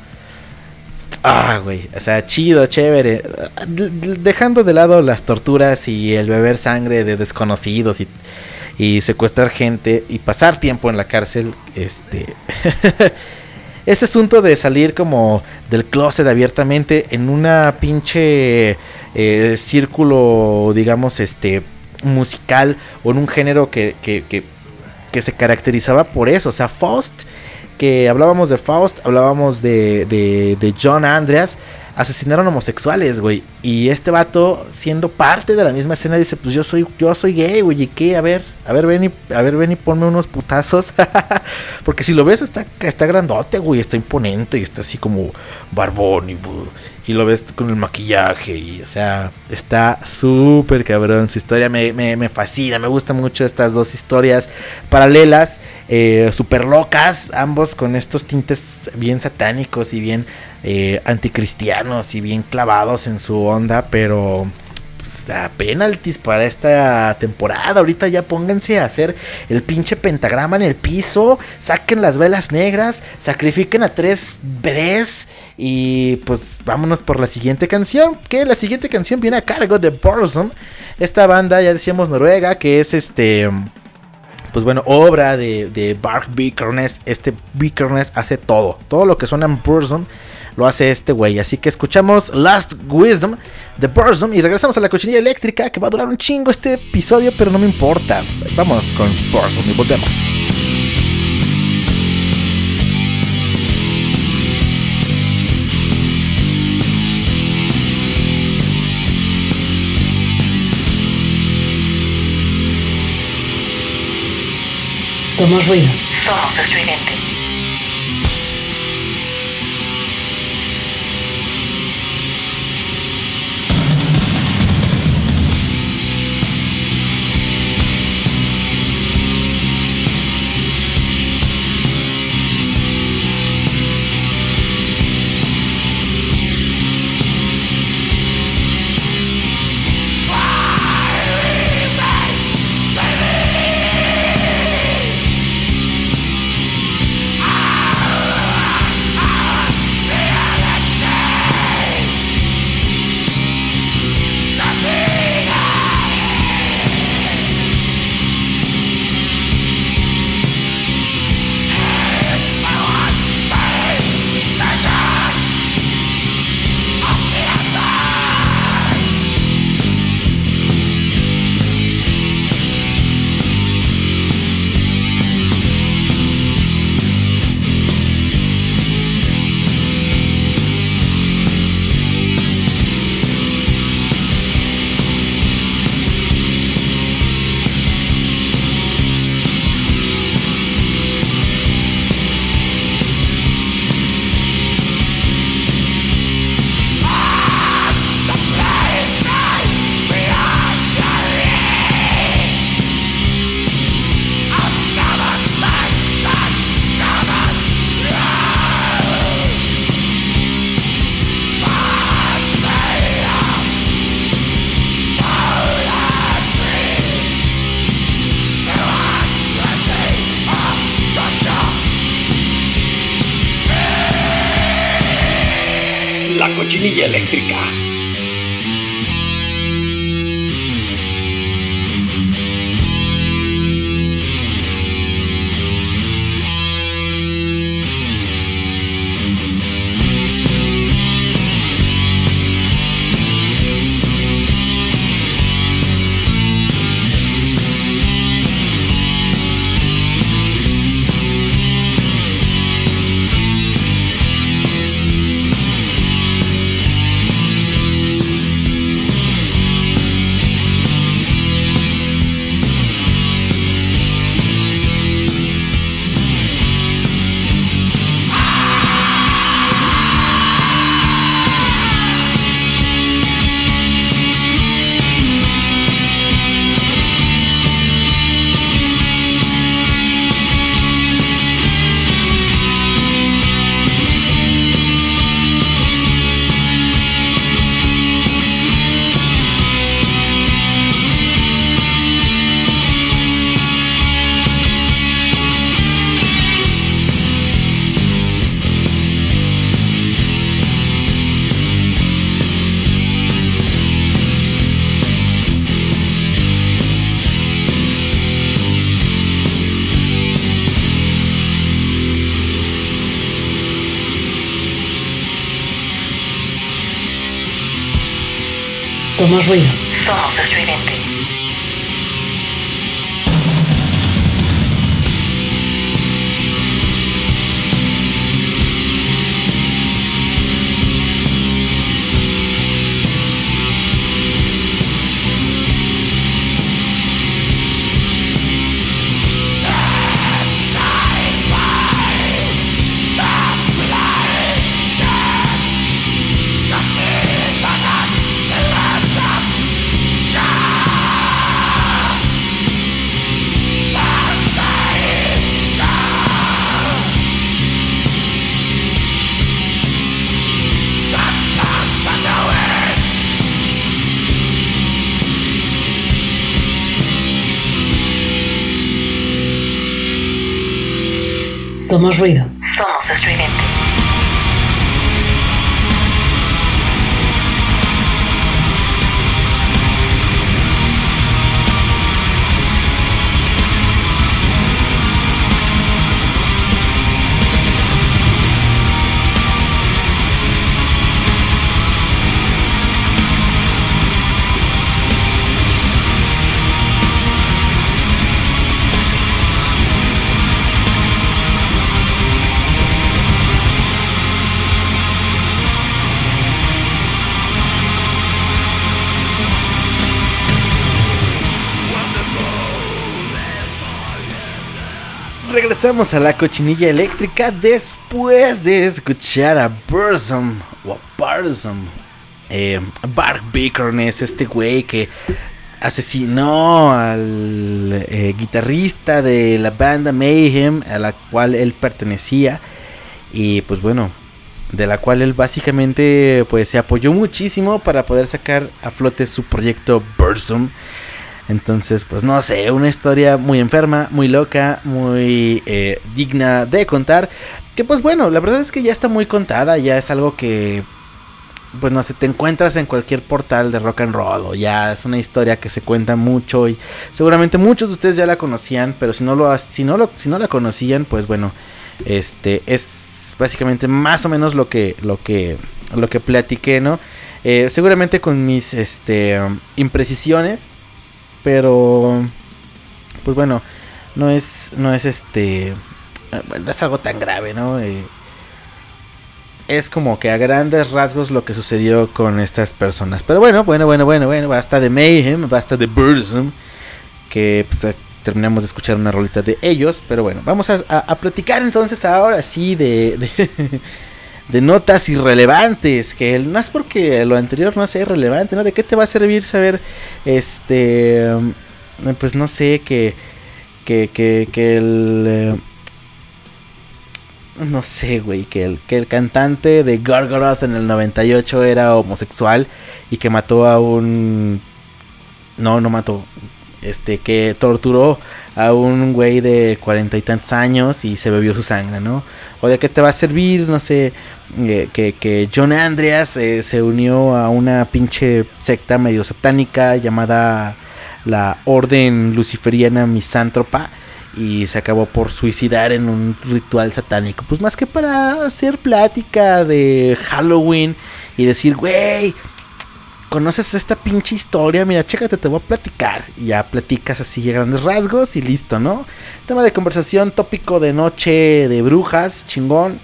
Ah, güey, o sea, chido, chévere. Dejando de lado las torturas y el beber sangre de desconocidos y, y secuestrar gente y pasar tiempo en la cárcel, este... este asunto de salir como del closet abiertamente en una pinche eh, círculo, digamos, este, musical o en un género que, que, que, que, se caracterizaba por eso. O sea, Faust, hablábamos de Faust, hablábamos de, de, de John Andreas asesinaron homosexuales, güey. Y este vato, siendo parte de la misma escena, dice, pues yo soy, yo soy gay, güey. ¿Y qué? A ver, a ver, ven y, a ver, ven y ponme unos putazos. Porque si lo ves, está, está grandote, güey. Está imponente y está así como barbón y, y lo ves con el maquillaje. Y, o sea, está súper cabrón. Su historia me, me, me, fascina. Me gustan mucho estas dos historias paralelas, eh, súper locas. Ambos con estos tintes bien satánicos y bien eh, anticristianos y bien clavados en su onda, pero pues, a penaltis para esta temporada. Ahorita ya pónganse a hacer el pinche pentagrama en el piso, saquen las velas negras, sacrifiquen a tres bebés y pues vámonos por la siguiente canción, que la siguiente canción viene a cargo de Borzum, esta banda ya decíamos noruega, que es este pues bueno, obra de, de Bark Bickerness. Este Bickerness hace todo. Todo lo que suena en Burzum lo hace este güey. Así que escuchamos Last Wisdom de Burzum y regresamos a la cochinilla eléctrica que va a durar un chingo este episodio, pero no me importa. Vamos con Burzum y volvemos. Somos ruido. Somos estridente. Somos ruido. Somos. Somos ruido. Regresamos a la cochinilla eléctrica después de escuchar a Burzum o a Burzum. Eh, Bark es este güey que asesinó al eh, guitarrista de la banda Mayhem a la cual él pertenecía y pues bueno de la cual él básicamente pues se apoyó muchísimo para poder sacar a flote su proyecto Burzum entonces, pues no sé, una historia muy enferma, muy loca, muy eh, digna de contar. Que pues bueno, la verdad es que ya está muy contada, ya es algo que, pues no sé, te encuentras en cualquier portal de rock and roll. O ya es una historia que se cuenta mucho y seguramente muchos de ustedes ya la conocían, pero si no, lo, si no, lo, si no la conocían, pues bueno, este es básicamente más o menos lo que, lo que, lo que platiqué, ¿no? Eh, seguramente con mis este, imprecisiones pero, pues bueno, no es, no es este, no es algo tan grave, ¿no? Eh, es como que a grandes rasgos lo que sucedió con estas personas. Pero bueno, bueno, bueno, bueno, bueno, basta de Mayhem, basta de Burzum, que pues, terminamos de escuchar una rolita de ellos. Pero bueno, vamos a, a, platicar entonces ahora sí de, de, notas irrelevantes. Que no es porque lo anterior no sea irrelevante, ¿no? ¿De qué te va a servir saber este... Pues no sé, que... Que, que, que el... Eh, no sé, güey, que el, que el cantante de Gargoroth en el 98 era homosexual y que mató a un... No, no mató. Este, que torturó a un güey de cuarenta y tantos años y se bebió su sangre, ¿no? O de qué te va a servir, no sé, eh, que, que, John Andreas eh, se unió a una pinche secta medio satánica llamada la Orden Luciferiana Misántropa y se acabó por suicidar en un ritual satánico. Pues más que para hacer plática de Halloween y decir, güey, conoces esta pinche historia, mira, chécate, te voy a platicar. Y ya platicas así a grandes rasgos y listo, ¿no? Tema de conversación, tópico de noche de brujas, chingón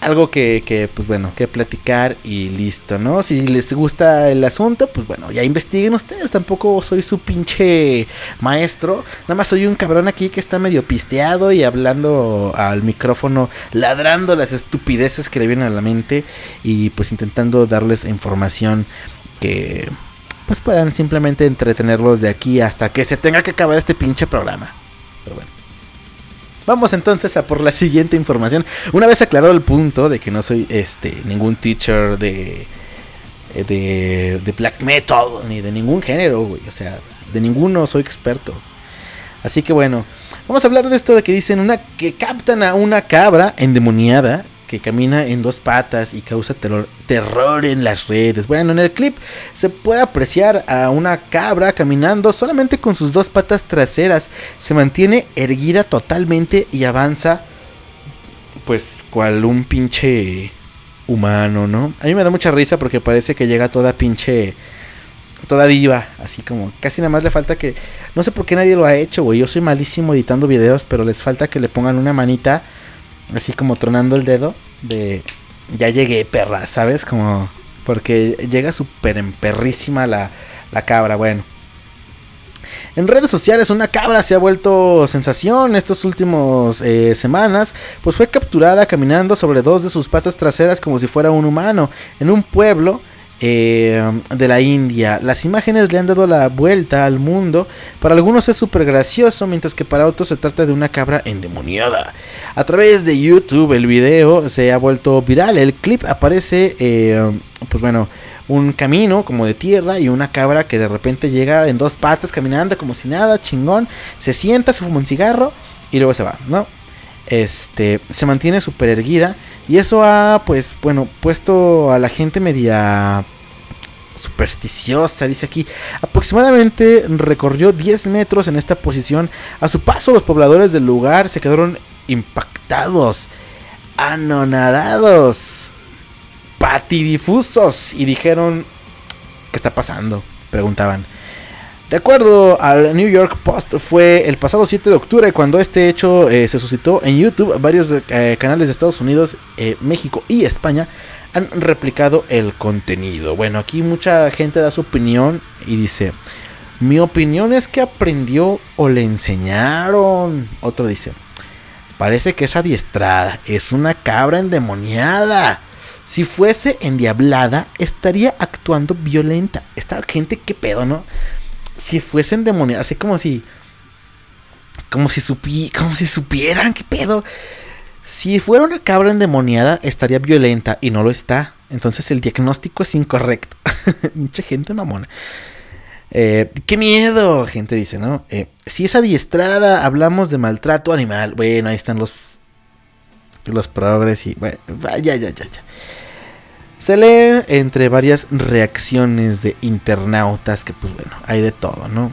algo que, que, pues bueno, que platicar y listo, ¿no? Si les gusta el asunto, pues bueno, ya investiguen ustedes. Tampoco soy su pinche maestro. Nada más soy un cabrón aquí que está medio pisteado y hablando al micrófono, ladrando las estupideces que le vienen a la mente y pues intentando darles información que pues puedan simplemente entretenerlos de aquí hasta que se tenga que acabar este pinche programa. Pero bueno. Vamos entonces a por la siguiente información. Una vez aclarado el punto de que no soy este ningún teacher de de, de black metal ni de ningún género, güey, o sea, de ninguno soy experto. Así que bueno, vamos a hablar de esto de que dicen una que captan a una cabra endemoniada que camina en dos patas y causa terror, en las redes. Bueno, en el clip se puede apreciar a una cabra caminando solamente con sus dos patas traseras. Se mantiene erguida totalmente y avanza pues cual un pinche humano, ¿no? A mí me da mucha risa porque parece que llega toda pinche toda diva, así como casi nada más le falta que no sé por qué nadie lo ha hecho, güey. Yo soy malísimo editando videos, pero les falta que le pongan una manita así como tronando el dedo de ya llegué, perra, ¿sabes? Como porque llega súper emperrísima la, la cabra, bueno. En redes sociales una cabra se ha vuelto sensación estos últimos eh, semanas, pues fue capturada caminando sobre dos de sus patas traseras como si fuera un humano en un pueblo eh, de la India. Las imágenes le han dado la vuelta al mundo. Para algunos es súper gracioso, mientras que para otros se trata de una cabra endemoniada. A través de YouTube el video se ha vuelto viral. El clip aparece, eh, pues bueno, un camino como de tierra y una cabra que de repente llega en dos patas caminando como si nada, chingón. Se sienta, se fuma un cigarro y luego se va, ¿no? Este, se mantiene súper erguida y eso ha, pues, bueno, puesto a la gente media supersticiosa, dice aquí. Aproximadamente recorrió 10 metros en esta posición. A su paso, los pobladores del lugar se quedaron impactados, anonadados, patidifusos y dijeron, ¿qué está pasando? Preguntaban. De acuerdo al New York Post, fue el pasado 7 de octubre cuando este hecho eh, se suscitó en YouTube. Varios eh, canales de Estados Unidos, eh, México y España han replicado el contenido. Bueno, aquí mucha gente da su opinión y dice, mi opinión es que aprendió o le enseñaron. Otro dice, parece que es adiestrada, es una cabra endemoniada. Si fuese endiablada, estaría actuando violenta. Esta gente, qué pedo, ¿no? Si fuesen demonios, así como si como si supi, como si supieran qué pedo. Si fuera una cabra endemoniada, estaría violenta y no lo está. Entonces el diagnóstico es incorrecto. Mucha gente mamona. Eh, qué miedo, gente dice, ¿no? Eh, si es adiestrada, hablamos de maltrato animal. Bueno, ahí están los los progres y bueno, ya, ya, ya, ya. Se lee entre varias reacciones de internautas que pues bueno, hay de todo, ¿no?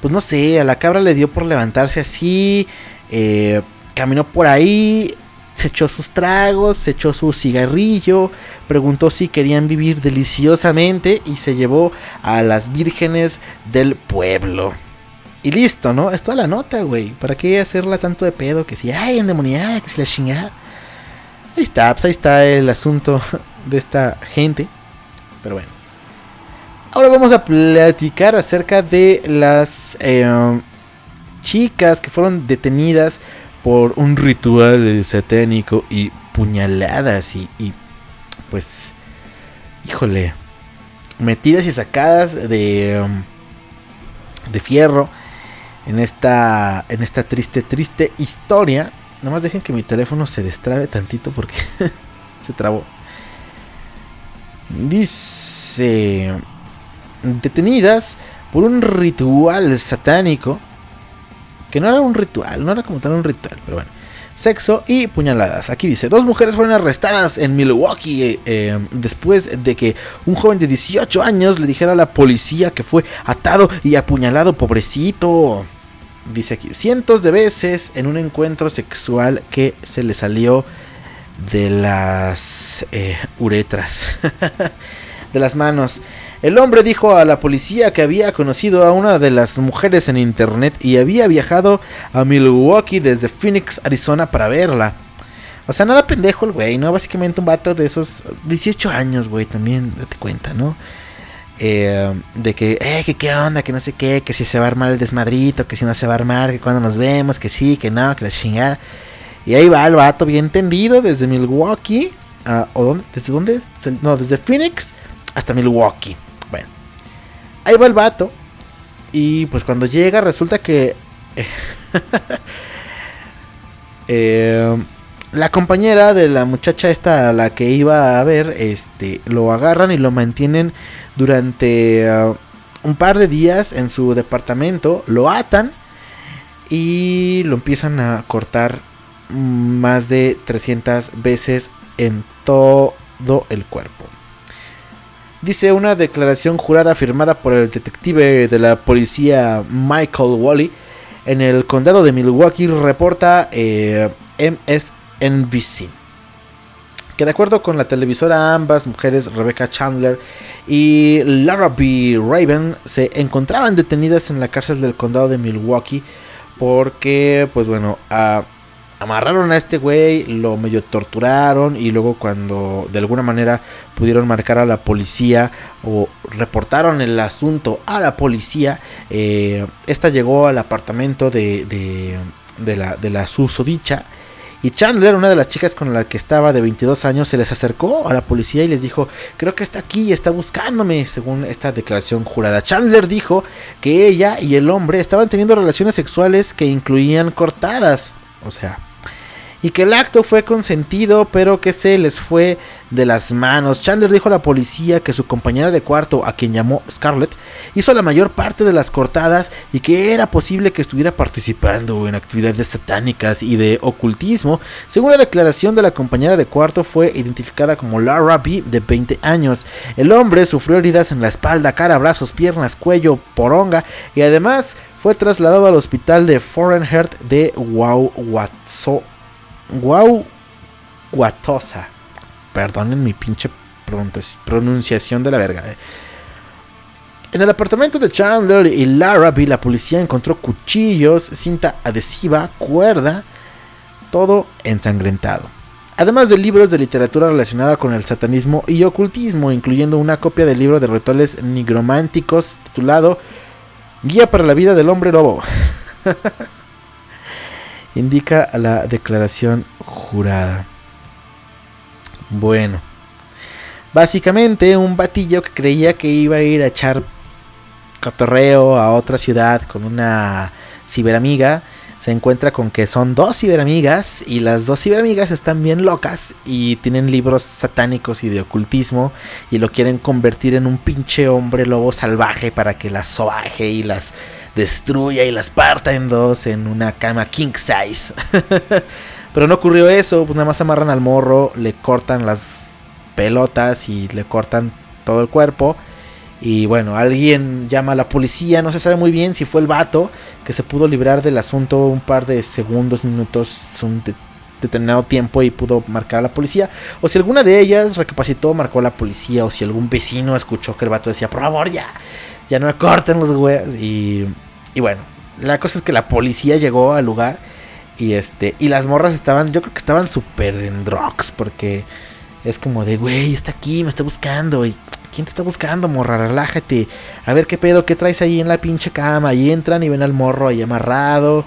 Pues no sé, a la cabra le dio por levantarse así, eh, caminó por ahí, se echó sus tragos, se echó su cigarrillo, preguntó si querían vivir deliciosamente y se llevó a las vírgenes del pueblo. Y listo, ¿no? Es toda la nota, güey. ¿Para qué hacerla tanto de pedo? Que si, ay, endemoniada, que si la chingada. Ahí está, pues ahí está el asunto de esta gente. Pero bueno. Ahora vamos a platicar acerca de las eh, chicas que fueron detenidas por un ritual satánico y puñaladas y, y pues, híjole, metidas y sacadas de, um, de fierro en esta, en esta triste, triste historia. Nada más dejen que mi teléfono se destrabe tantito porque se trabó. Dice, detenidas por un ritual satánico. Que no era un ritual, no era como tal un ritual, pero bueno. Sexo y puñaladas. Aquí dice, dos mujeres fueron arrestadas en Milwaukee eh, eh, después de que un joven de 18 años le dijera a la policía que fue atado y apuñalado, pobrecito. Dice aquí, cientos de veces en un encuentro sexual que se le salió de las eh, uretras, de las manos. El hombre dijo a la policía que había conocido a una de las mujeres en internet y había viajado a Milwaukee desde Phoenix, Arizona para verla. O sea, nada pendejo el güey, ¿no? Básicamente un vato de esos 18 años, güey, también, date cuenta, ¿no? Eh, de que, eh, que qué onda, que no sé qué, que si se va a armar el desmadrito, que si no se va a armar, que cuando nos vemos, que sí, que no, que la chingada. Y ahí va el vato bien tendido desde Milwaukee. ¿O dónde? ¿Desde dónde? No, desde Phoenix hasta Milwaukee. Bueno. Ahí va el vato. Y pues cuando llega resulta que... eh, la compañera de la muchacha esta a la que iba a ver, este, lo agarran y lo mantienen durante uh, un par de días en su departamento, lo atan y lo empiezan a cortar más de 300 veces en todo el cuerpo. Dice una declaración jurada firmada por el detective de la policía Michael Wally en el condado de Milwaukee, reporta eh, MS NBC. que de acuerdo con la televisora ambas mujeres, Rebecca Chandler y Lara B. Raven, se encontraban detenidas en la cárcel del condado de Milwaukee porque, pues bueno, amarraron a este güey, lo medio torturaron y luego cuando de alguna manera pudieron marcar a la policía o reportaron el asunto a la policía, eh, esta llegó al apartamento de, de, la, de la susodicha y Chandler, una de las chicas con la que estaba de 22 años, se les acercó a la policía y les dijo, creo que está aquí y está buscándome, según esta declaración jurada. Chandler dijo que ella y el hombre estaban teniendo relaciones sexuales que incluían cortadas. O sea, y que el acto fue consentido, pero que se les fue de las manos. Chandler dijo a la policía que su compañera de cuarto, a quien llamó Scarlett, hizo la mayor parte de las cortadas y que era posible que estuviera participando en actividades satánicas y de ocultismo. Según la declaración de la compañera de cuarto, fue identificada como Laura B, de 20 años. El hombre sufrió heridas en la espalda, cara, brazos, piernas, cuello, poronga y además fue trasladado al hospital de Foreign Heart de Wauwatso Guau Guatosa. Perdonen mi pinche pronunciación de la verga. Eh. En el apartamento de Chandler y Larrabee, la policía encontró cuchillos, cinta adhesiva, cuerda, todo ensangrentado. Además de libros de literatura relacionada con el satanismo y ocultismo, incluyendo una copia del libro de rituales nigrománticos titulado Guía para la vida del hombre lobo. indica la declaración jurada. Bueno, básicamente un batillo que creía que iba a ir a echar cotorreo a otra ciudad con una ciberamiga se encuentra con que son dos ciberamigas y las dos ciberamigas están bien locas y tienen libros satánicos y de ocultismo y lo quieren convertir en un pinche hombre lobo salvaje para que las sobaje y las destruya y las parta en dos en una cama king size. Pero no ocurrió eso, pues nada más amarran al morro, le cortan las pelotas y le cortan todo el cuerpo. Y bueno, alguien llama a la policía, no se sabe muy bien si fue el vato que se pudo librar del asunto un par de segundos, minutos, un determinado tiempo y pudo marcar a la policía. O si alguna de ellas recapacitó, marcó a la policía. O si algún vecino escuchó que el vato decía, por favor, ya, ya no me corten los güeyes. Y, y bueno, la cosa es que la policía llegó al lugar y este y las morras estaban, yo creo que estaban súper en drugs porque es como de, güey, está aquí, me está buscando y ¿quién te está buscando, morra? Relájate. A ver qué pedo, qué traes ahí en la pinche cama. Y entran y ven al morro ahí amarrado.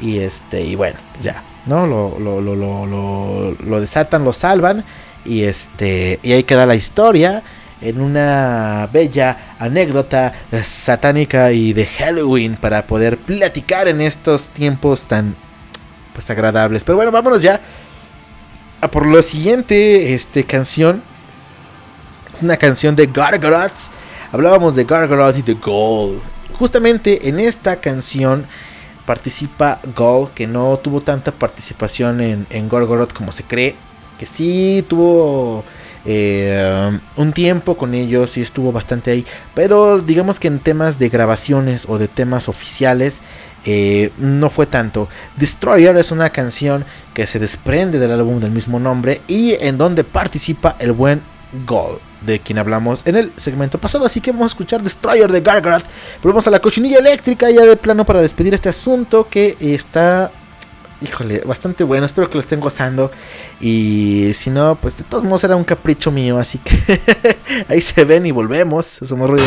Y este, y bueno, pues ya, ¿no? Lo, lo, lo, lo, lo desatan, lo salvan. Y este, y ahí queda la historia en una bella anécdota satánica y de Halloween para poder platicar en estos tiempos tan pues agradables. Pero bueno, vámonos ya a por lo siguiente este canción. Es una canción de Gargaroth. Hablábamos de Gargaroth y de Gold. Justamente en esta canción participa Gold, que no tuvo tanta participación en, en como se cree. Que sí tuvo eh, un tiempo con ellos y estuvo bastante ahí. Pero digamos que en temas de grabaciones o de temas oficiales eh, no fue tanto. Destroyer es una canción que se desprende del álbum del mismo nombre y en donde participa el buen Gold, de quien hablamos en el segmento pasado. Así que vamos a escuchar Destroyer de Gargarat. Volvemos a la cochinilla eléctrica ya de plano para despedir este asunto que está híjole, bastante bueno. Espero que lo estén gozando. Y si no, pues de todos modos era un capricho mío. Así que ahí se ven y volvemos. Somos ruido.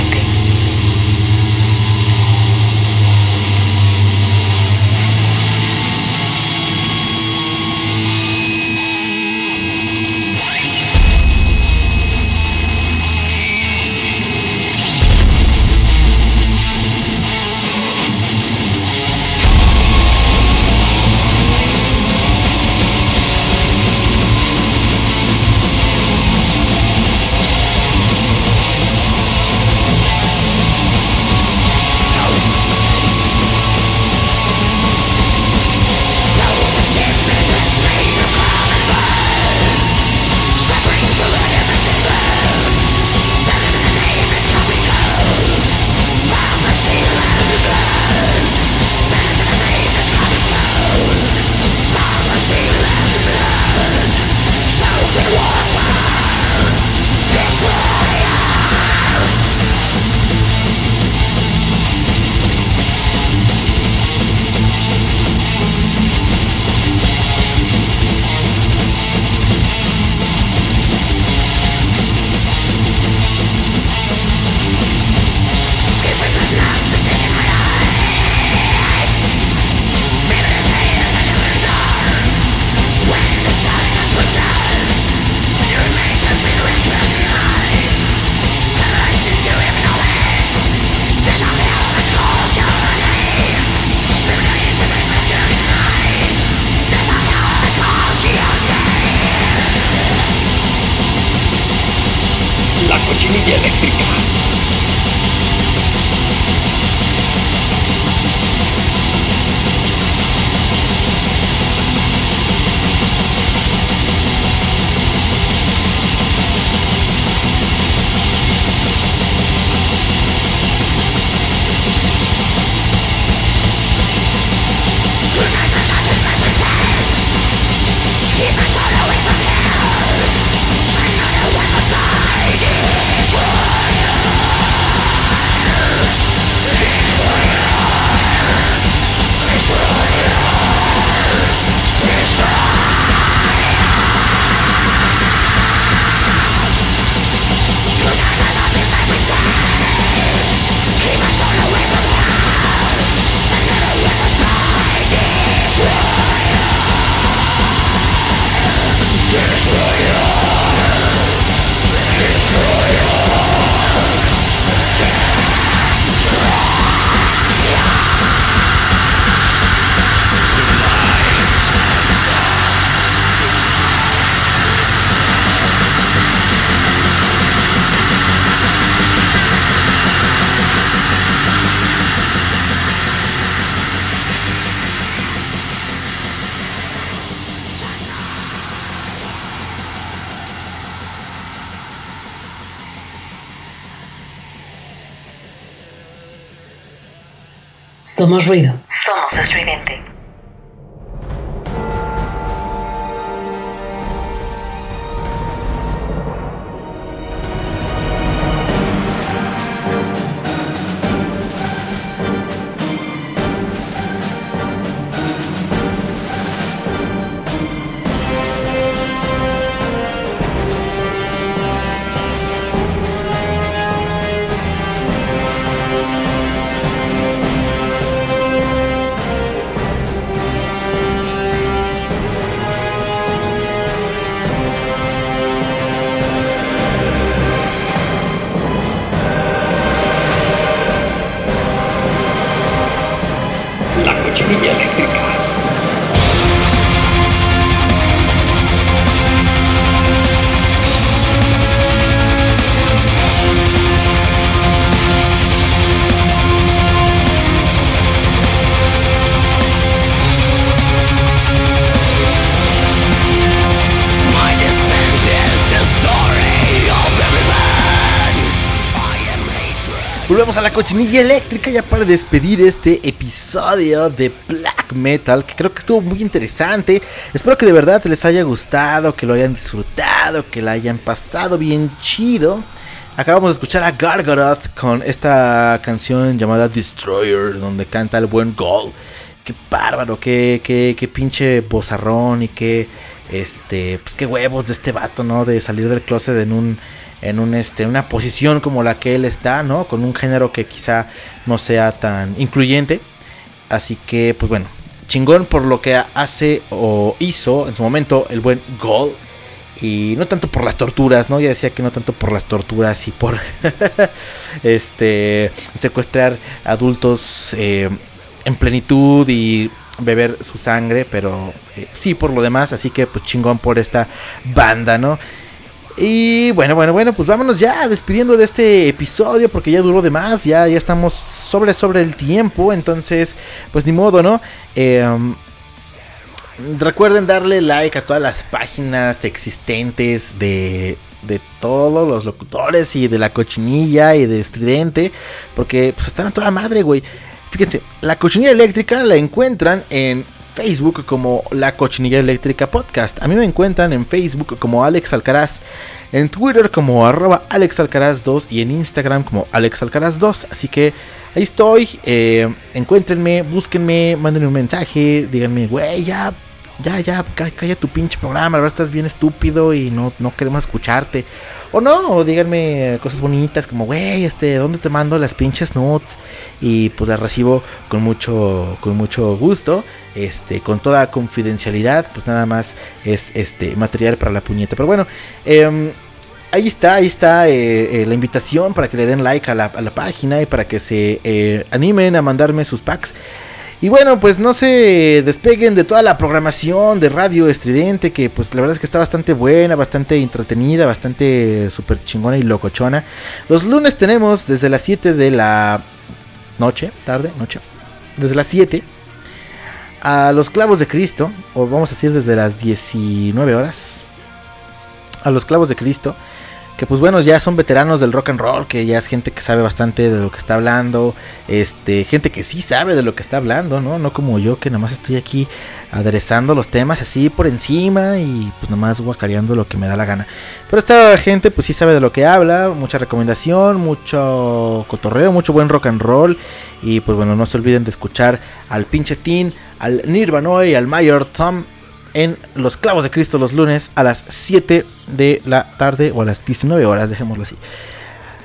Somos ruido. Volvemos a la cochinilla eléctrica ya para despedir este episodio de Black Metal, que creo que estuvo muy interesante. Espero que de verdad les haya gustado, que lo hayan disfrutado, que la hayan pasado bien chido. Acabamos de escuchar a Gargaroth con esta canción llamada Destroyer, donde canta el buen Gol. Qué bárbaro, qué, qué, qué pinche bozarrón y qué, este, pues qué huevos de este vato, ¿no? De salir del closet en un, en este, una posición como la que él está, ¿no? Con un género que quizá no sea tan incluyente. Así que, pues bueno, chingón por lo que hace o hizo en su momento el buen Gol. Y no tanto por las torturas, ¿no? Ya decía que no tanto por las torturas y por este secuestrar adultos eh, en plenitud y beber su sangre, pero eh, sí por lo demás, así que pues chingón por esta banda, ¿no? Y bueno, bueno, bueno, pues vámonos ya despidiendo de este episodio porque ya duró de más, ya, ya estamos sobre, sobre el tiempo, entonces, pues ni modo, ¿no? Eh, recuerden darle like a todas las páginas existentes de, de todos los locutores y de la cochinilla y de estridente, porque pues están a toda madre, güey. Fíjense, la cochinilla eléctrica la encuentran en Facebook como La Cochinilla Eléctrica Podcast. A mí me encuentran en Facebook como Alex Alcaraz, en Twitter como arroba Alex Alcaraz 2 y en Instagram como Alex Alcaraz 2. Así que ahí estoy. Eh, encuéntrenme, búsquenme, mándenme un mensaje, díganme, güey, ya, ya, ya, calla tu pinche programa, verdad estás bien estúpido y no, no queremos escucharte. O no, o díganme cosas bonitas como, güey, este, ¿dónde te mando las pinches notes? Y pues las recibo con mucho, con mucho gusto, este, con toda confidencialidad, pues nada más es este material para la puñeta. Pero bueno, em, ahí está, ahí está eh, eh, la invitación para que le den like a la, página y para que se eh, animen a mandarme sus packs. Y bueno, pues no se despeguen de toda la programación de Radio Estridente, que pues la verdad es que está bastante buena, bastante entretenida, bastante súper chingona y locochona. Los lunes tenemos desde las 7 de la noche, tarde, noche, desde las 7 a los clavos de Cristo, o vamos a decir desde las 19 horas, a los clavos de Cristo, que pues bueno, ya son veteranos del rock and roll, que ya es gente que sabe bastante de lo que está hablando, este, gente que sí sabe de lo que está hablando, ¿no? No como yo que nada más estoy aquí aderezando los temas así por encima y pues nada más guacareando lo que me da la gana. Pero esta gente pues sí sabe de lo que habla, mucha recomendación, mucho cotorreo, mucho buen rock and roll y pues bueno, no se olviden de escuchar al pinche Teen, al Nirvana y al Mayor Tom en Los Clavos de Cristo los lunes a las 7 de la tarde o a las 19 horas, dejémoslo así.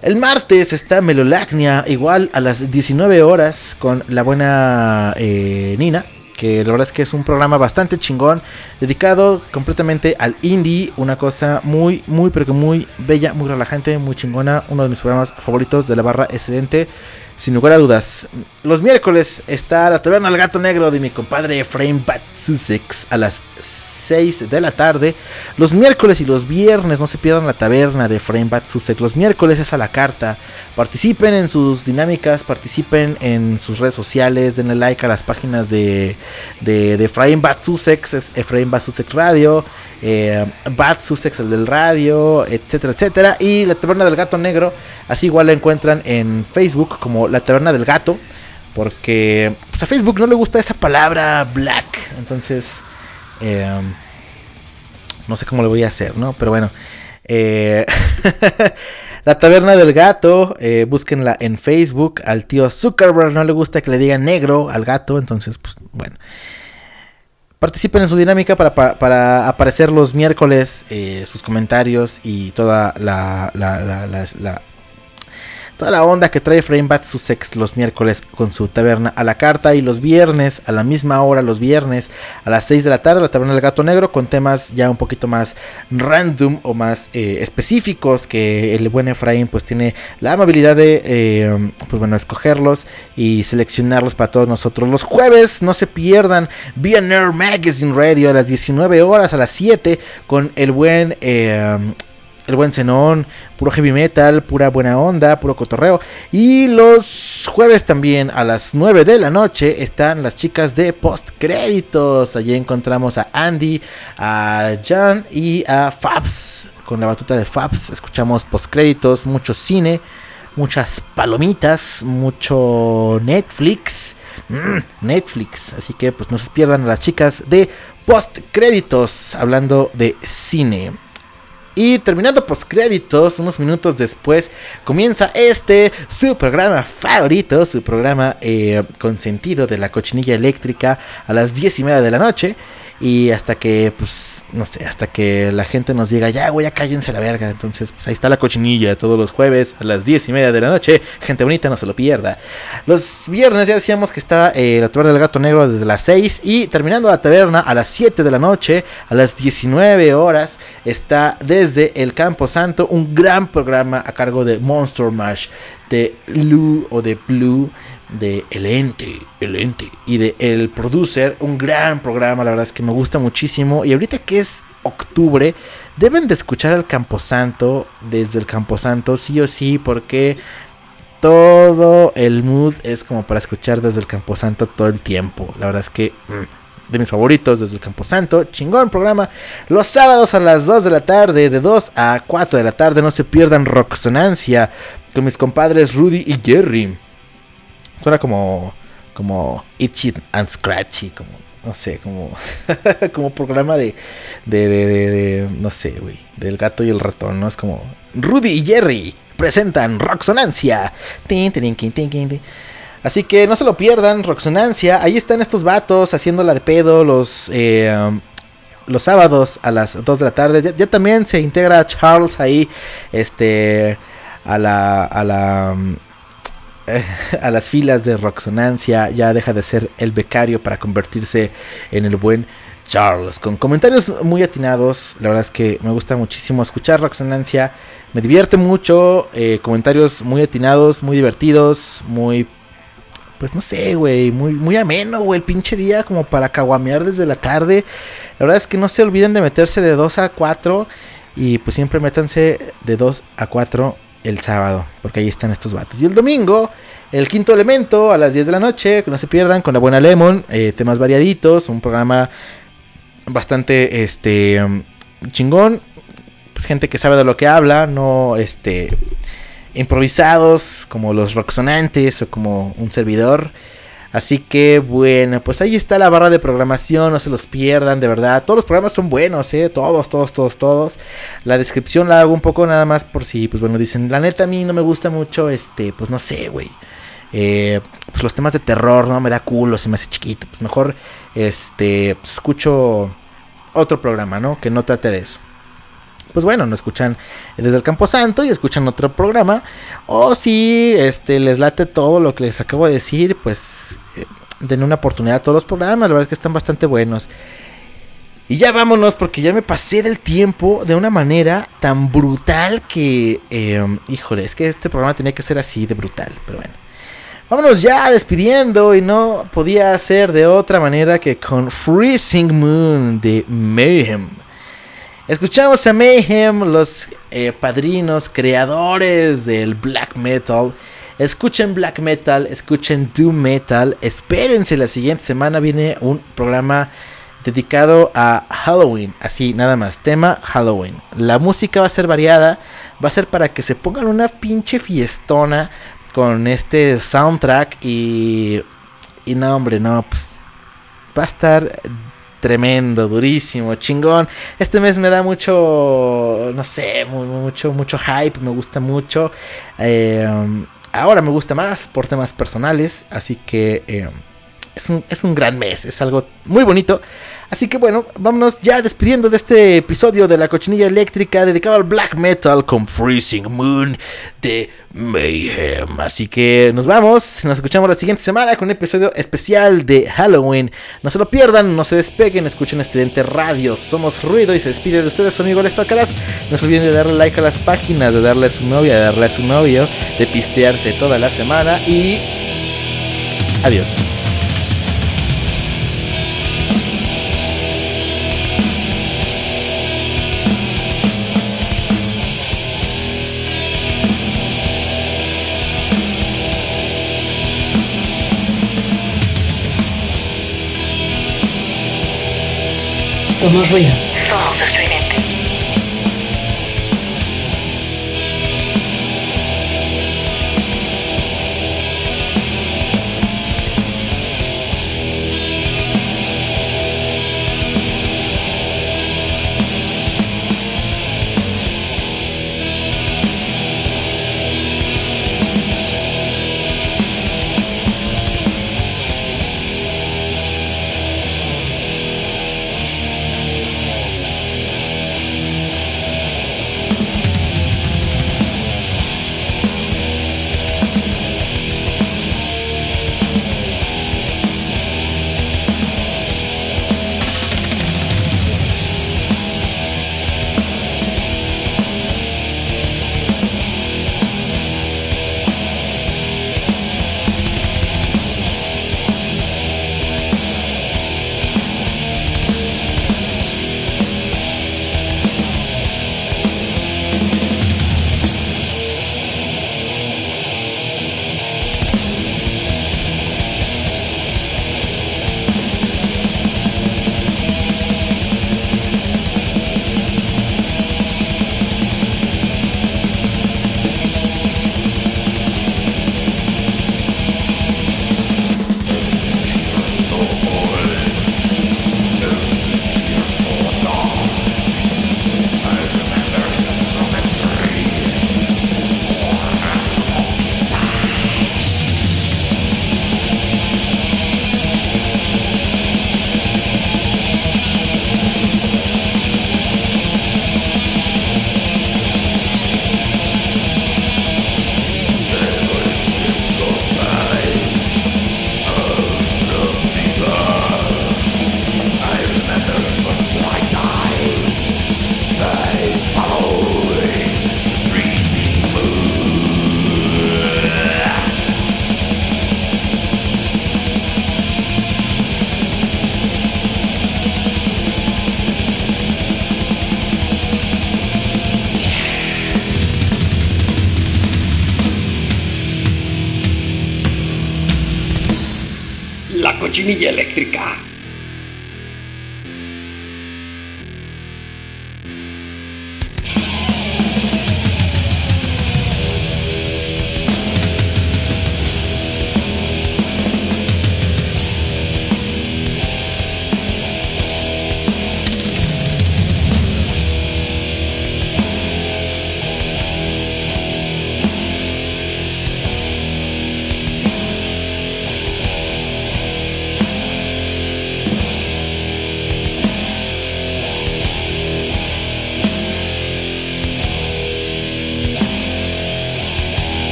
El martes está Melolacnia, igual a las 19 horas, con la buena eh, Nina, que la verdad es que es un programa bastante chingón, dedicado completamente al indie, una cosa muy, muy, pero que muy bella, muy relajante, muy chingona, uno de mis programas favoritos de la barra excelente. Sin lugar a dudas, los miércoles está la taberna del gato negro de mi compadre Efraín Bat Sussex a las 6 de la tarde. Los miércoles y los viernes no se pierdan la taberna de Efraín Bat Sussex. Los miércoles es a la carta. Participen en sus dinámicas, participen en sus redes sociales, denle like a las páginas de, de, de Efraín Bat Sussex, es Efraín Bat Sussex Radio, eh, Bat Sussex el del radio, etcétera, etcétera. Y la taberna del gato negro, así igual la encuentran en Facebook como la taberna del gato Porque pues, a Facebook no le gusta esa palabra black. Entonces, eh, no sé cómo le voy a hacer, ¿no? Pero bueno. Eh, la taberna del gato, eh, búsquenla en Facebook. Al tío Zuckerberg no le gusta que le digan negro al gato, entonces, pues bueno. Participen en su dinámica para, para, aparecer los miércoles, eh, sus comentarios y toda la, la, la Toda la onda que trae Framebat Sussex los miércoles con su taberna a la carta y los viernes a la misma hora, los viernes a las 6 de la tarde, la taberna del gato negro con temas ya un poquito más random o más eh, específicos que el buen Efraín pues tiene la amabilidad de eh, pues bueno escogerlos y seleccionarlos para todos nosotros. Los jueves no se pierdan vía Magazine Radio a las 19 horas a las 7 con el buen eh, el buen Zenón, puro heavy metal, pura buena onda, puro cotorreo. Y los jueves también a las 9 de la noche están las chicas de post créditos. Allí encontramos a Andy, a Jan y a Fabs. Con la batuta de Fabs escuchamos post créditos, mucho cine, muchas palomitas, mucho Netflix. Mm, Netflix, así que pues no se pierdan a las chicas de post créditos hablando de cine. Y terminando créditos, unos minutos después, comienza este su programa favorito, su programa eh, consentido de la cochinilla eléctrica a las 10 y media de la noche. Y hasta que, pues, no sé, hasta que la gente nos diga, ya, güey, ya cállense la verga. Entonces, pues ahí está la cochinilla todos los jueves a las 10 y media de la noche. Gente bonita, no se lo pierda. Los viernes ya decíamos que está eh, la taberna del gato negro desde las 6. Y terminando la taberna a las 7 de la noche, a las 19 horas, está desde el Campo Santo un gran programa a cargo de Monster Mash de Blue o de Blue de El Ente, El Ente y de El Producer, un gran programa, la verdad es que me gusta muchísimo y ahorita que es octubre, deben de escuchar al Camposanto desde el Camposanto sí o sí porque todo el mood es como para escuchar desde el Camposanto todo el tiempo. La verdad es que mm, de mis favoritos desde el Camposanto, chingón programa. Los sábados a las 2 de la tarde, de 2 a 4 de la tarde, no se pierdan Roxonancia con mis compadres Rudy y Jerry. Suena como. como Itchy and Scratchy, como. No sé, como. como programa de. de, de, no sé, güey. Del gato y el ratón, ¿no? Es como. Rudy y Jerry presentan Roxonancia. Así que no se lo pierdan, Roxonancia. Ahí están estos vatos haciéndola de pedo los. Eh, los sábados a las 2 de la tarde. Ya, ya, también se integra Charles ahí. Este. A la. A la a las filas de Roxonancia, ya deja de ser el becario para convertirse en el buen Charles, con comentarios muy atinados. La verdad es que me gusta muchísimo escuchar Roxonancia, me divierte mucho, eh, comentarios muy atinados, muy divertidos, muy pues no sé, güey, muy, muy ameno, güey, el pinche día como para caguamear desde la tarde. La verdad es que no se olviden de meterse de 2 a 4 y pues siempre métanse de 2 a 4 el sábado, porque ahí están estos vatos. Y el domingo, el quinto elemento a las 10 de la noche, que no se pierdan, con la buena Lemon, eh, temas variaditos, un programa bastante este chingón, pues gente que sabe de lo que habla, no este improvisados como los roxonantes o como un servidor. Así que bueno, pues ahí está la barra de programación, no se los pierdan, de verdad. Todos los programas son buenos, ¿eh? Todos, todos, todos, todos. La descripción la hago un poco nada más por si, pues bueno, dicen, la neta a mí no me gusta mucho, este, pues no sé, güey. Eh, pues los temas de terror, no me da culo, se me hace chiquito. Pues mejor, este, pues escucho otro programa, ¿no? Que no trate de eso pues bueno, no escuchan desde el Campo Santo y escuchan otro programa. O si este, les late todo lo que les acabo de decir, pues eh, den una oportunidad a todos los programas. La verdad es que están bastante buenos. Y ya vámonos porque ya me pasé del tiempo de una manera tan brutal que... Eh, híjole, es que este programa tenía que ser así de brutal, pero bueno. Vámonos ya despidiendo y no podía ser de otra manera que con Freezing Moon de Mayhem. Escuchamos a Mayhem, los eh, padrinos creadores del black metal. Escuchen black metal, escuchen doom metal. Espérense, la siguiente semana viene un programa dedicado a Halloween. Así, nada más. Tema Halloween. La música va a ser variada. Va a ser para que se pongan una pinche fiestona con este soundtrack y... Y no, hombre, no. Pues, va a estar tremendo, durísimo, chingón. Este mes me da mucho, no sé, mucho, mucho hype, me gusta mucho. Eh, ahora me gusta más por temas personales, así que eh, es, un, es un gran mes, es algo muy bonito. Así que bueno, vámonos ya despidiendo de este episodio de la cochinilla eléctrica dedicado al black metal con Freezing Moon de Mayhem. Así que nos vamos, nos escuchamos la siguiente semana con un episodio especial de Halloween. No se lo pierdan, no se despeguen, escuchen Estudiante Radio. Somos Ruido y se despide de ustedes su amigo Alex Alcaraz. No se olviden de darle like a las páginas, de darle a su novia, de darle a su novio, de pistearse toda la semana y adiós. Somos ruido.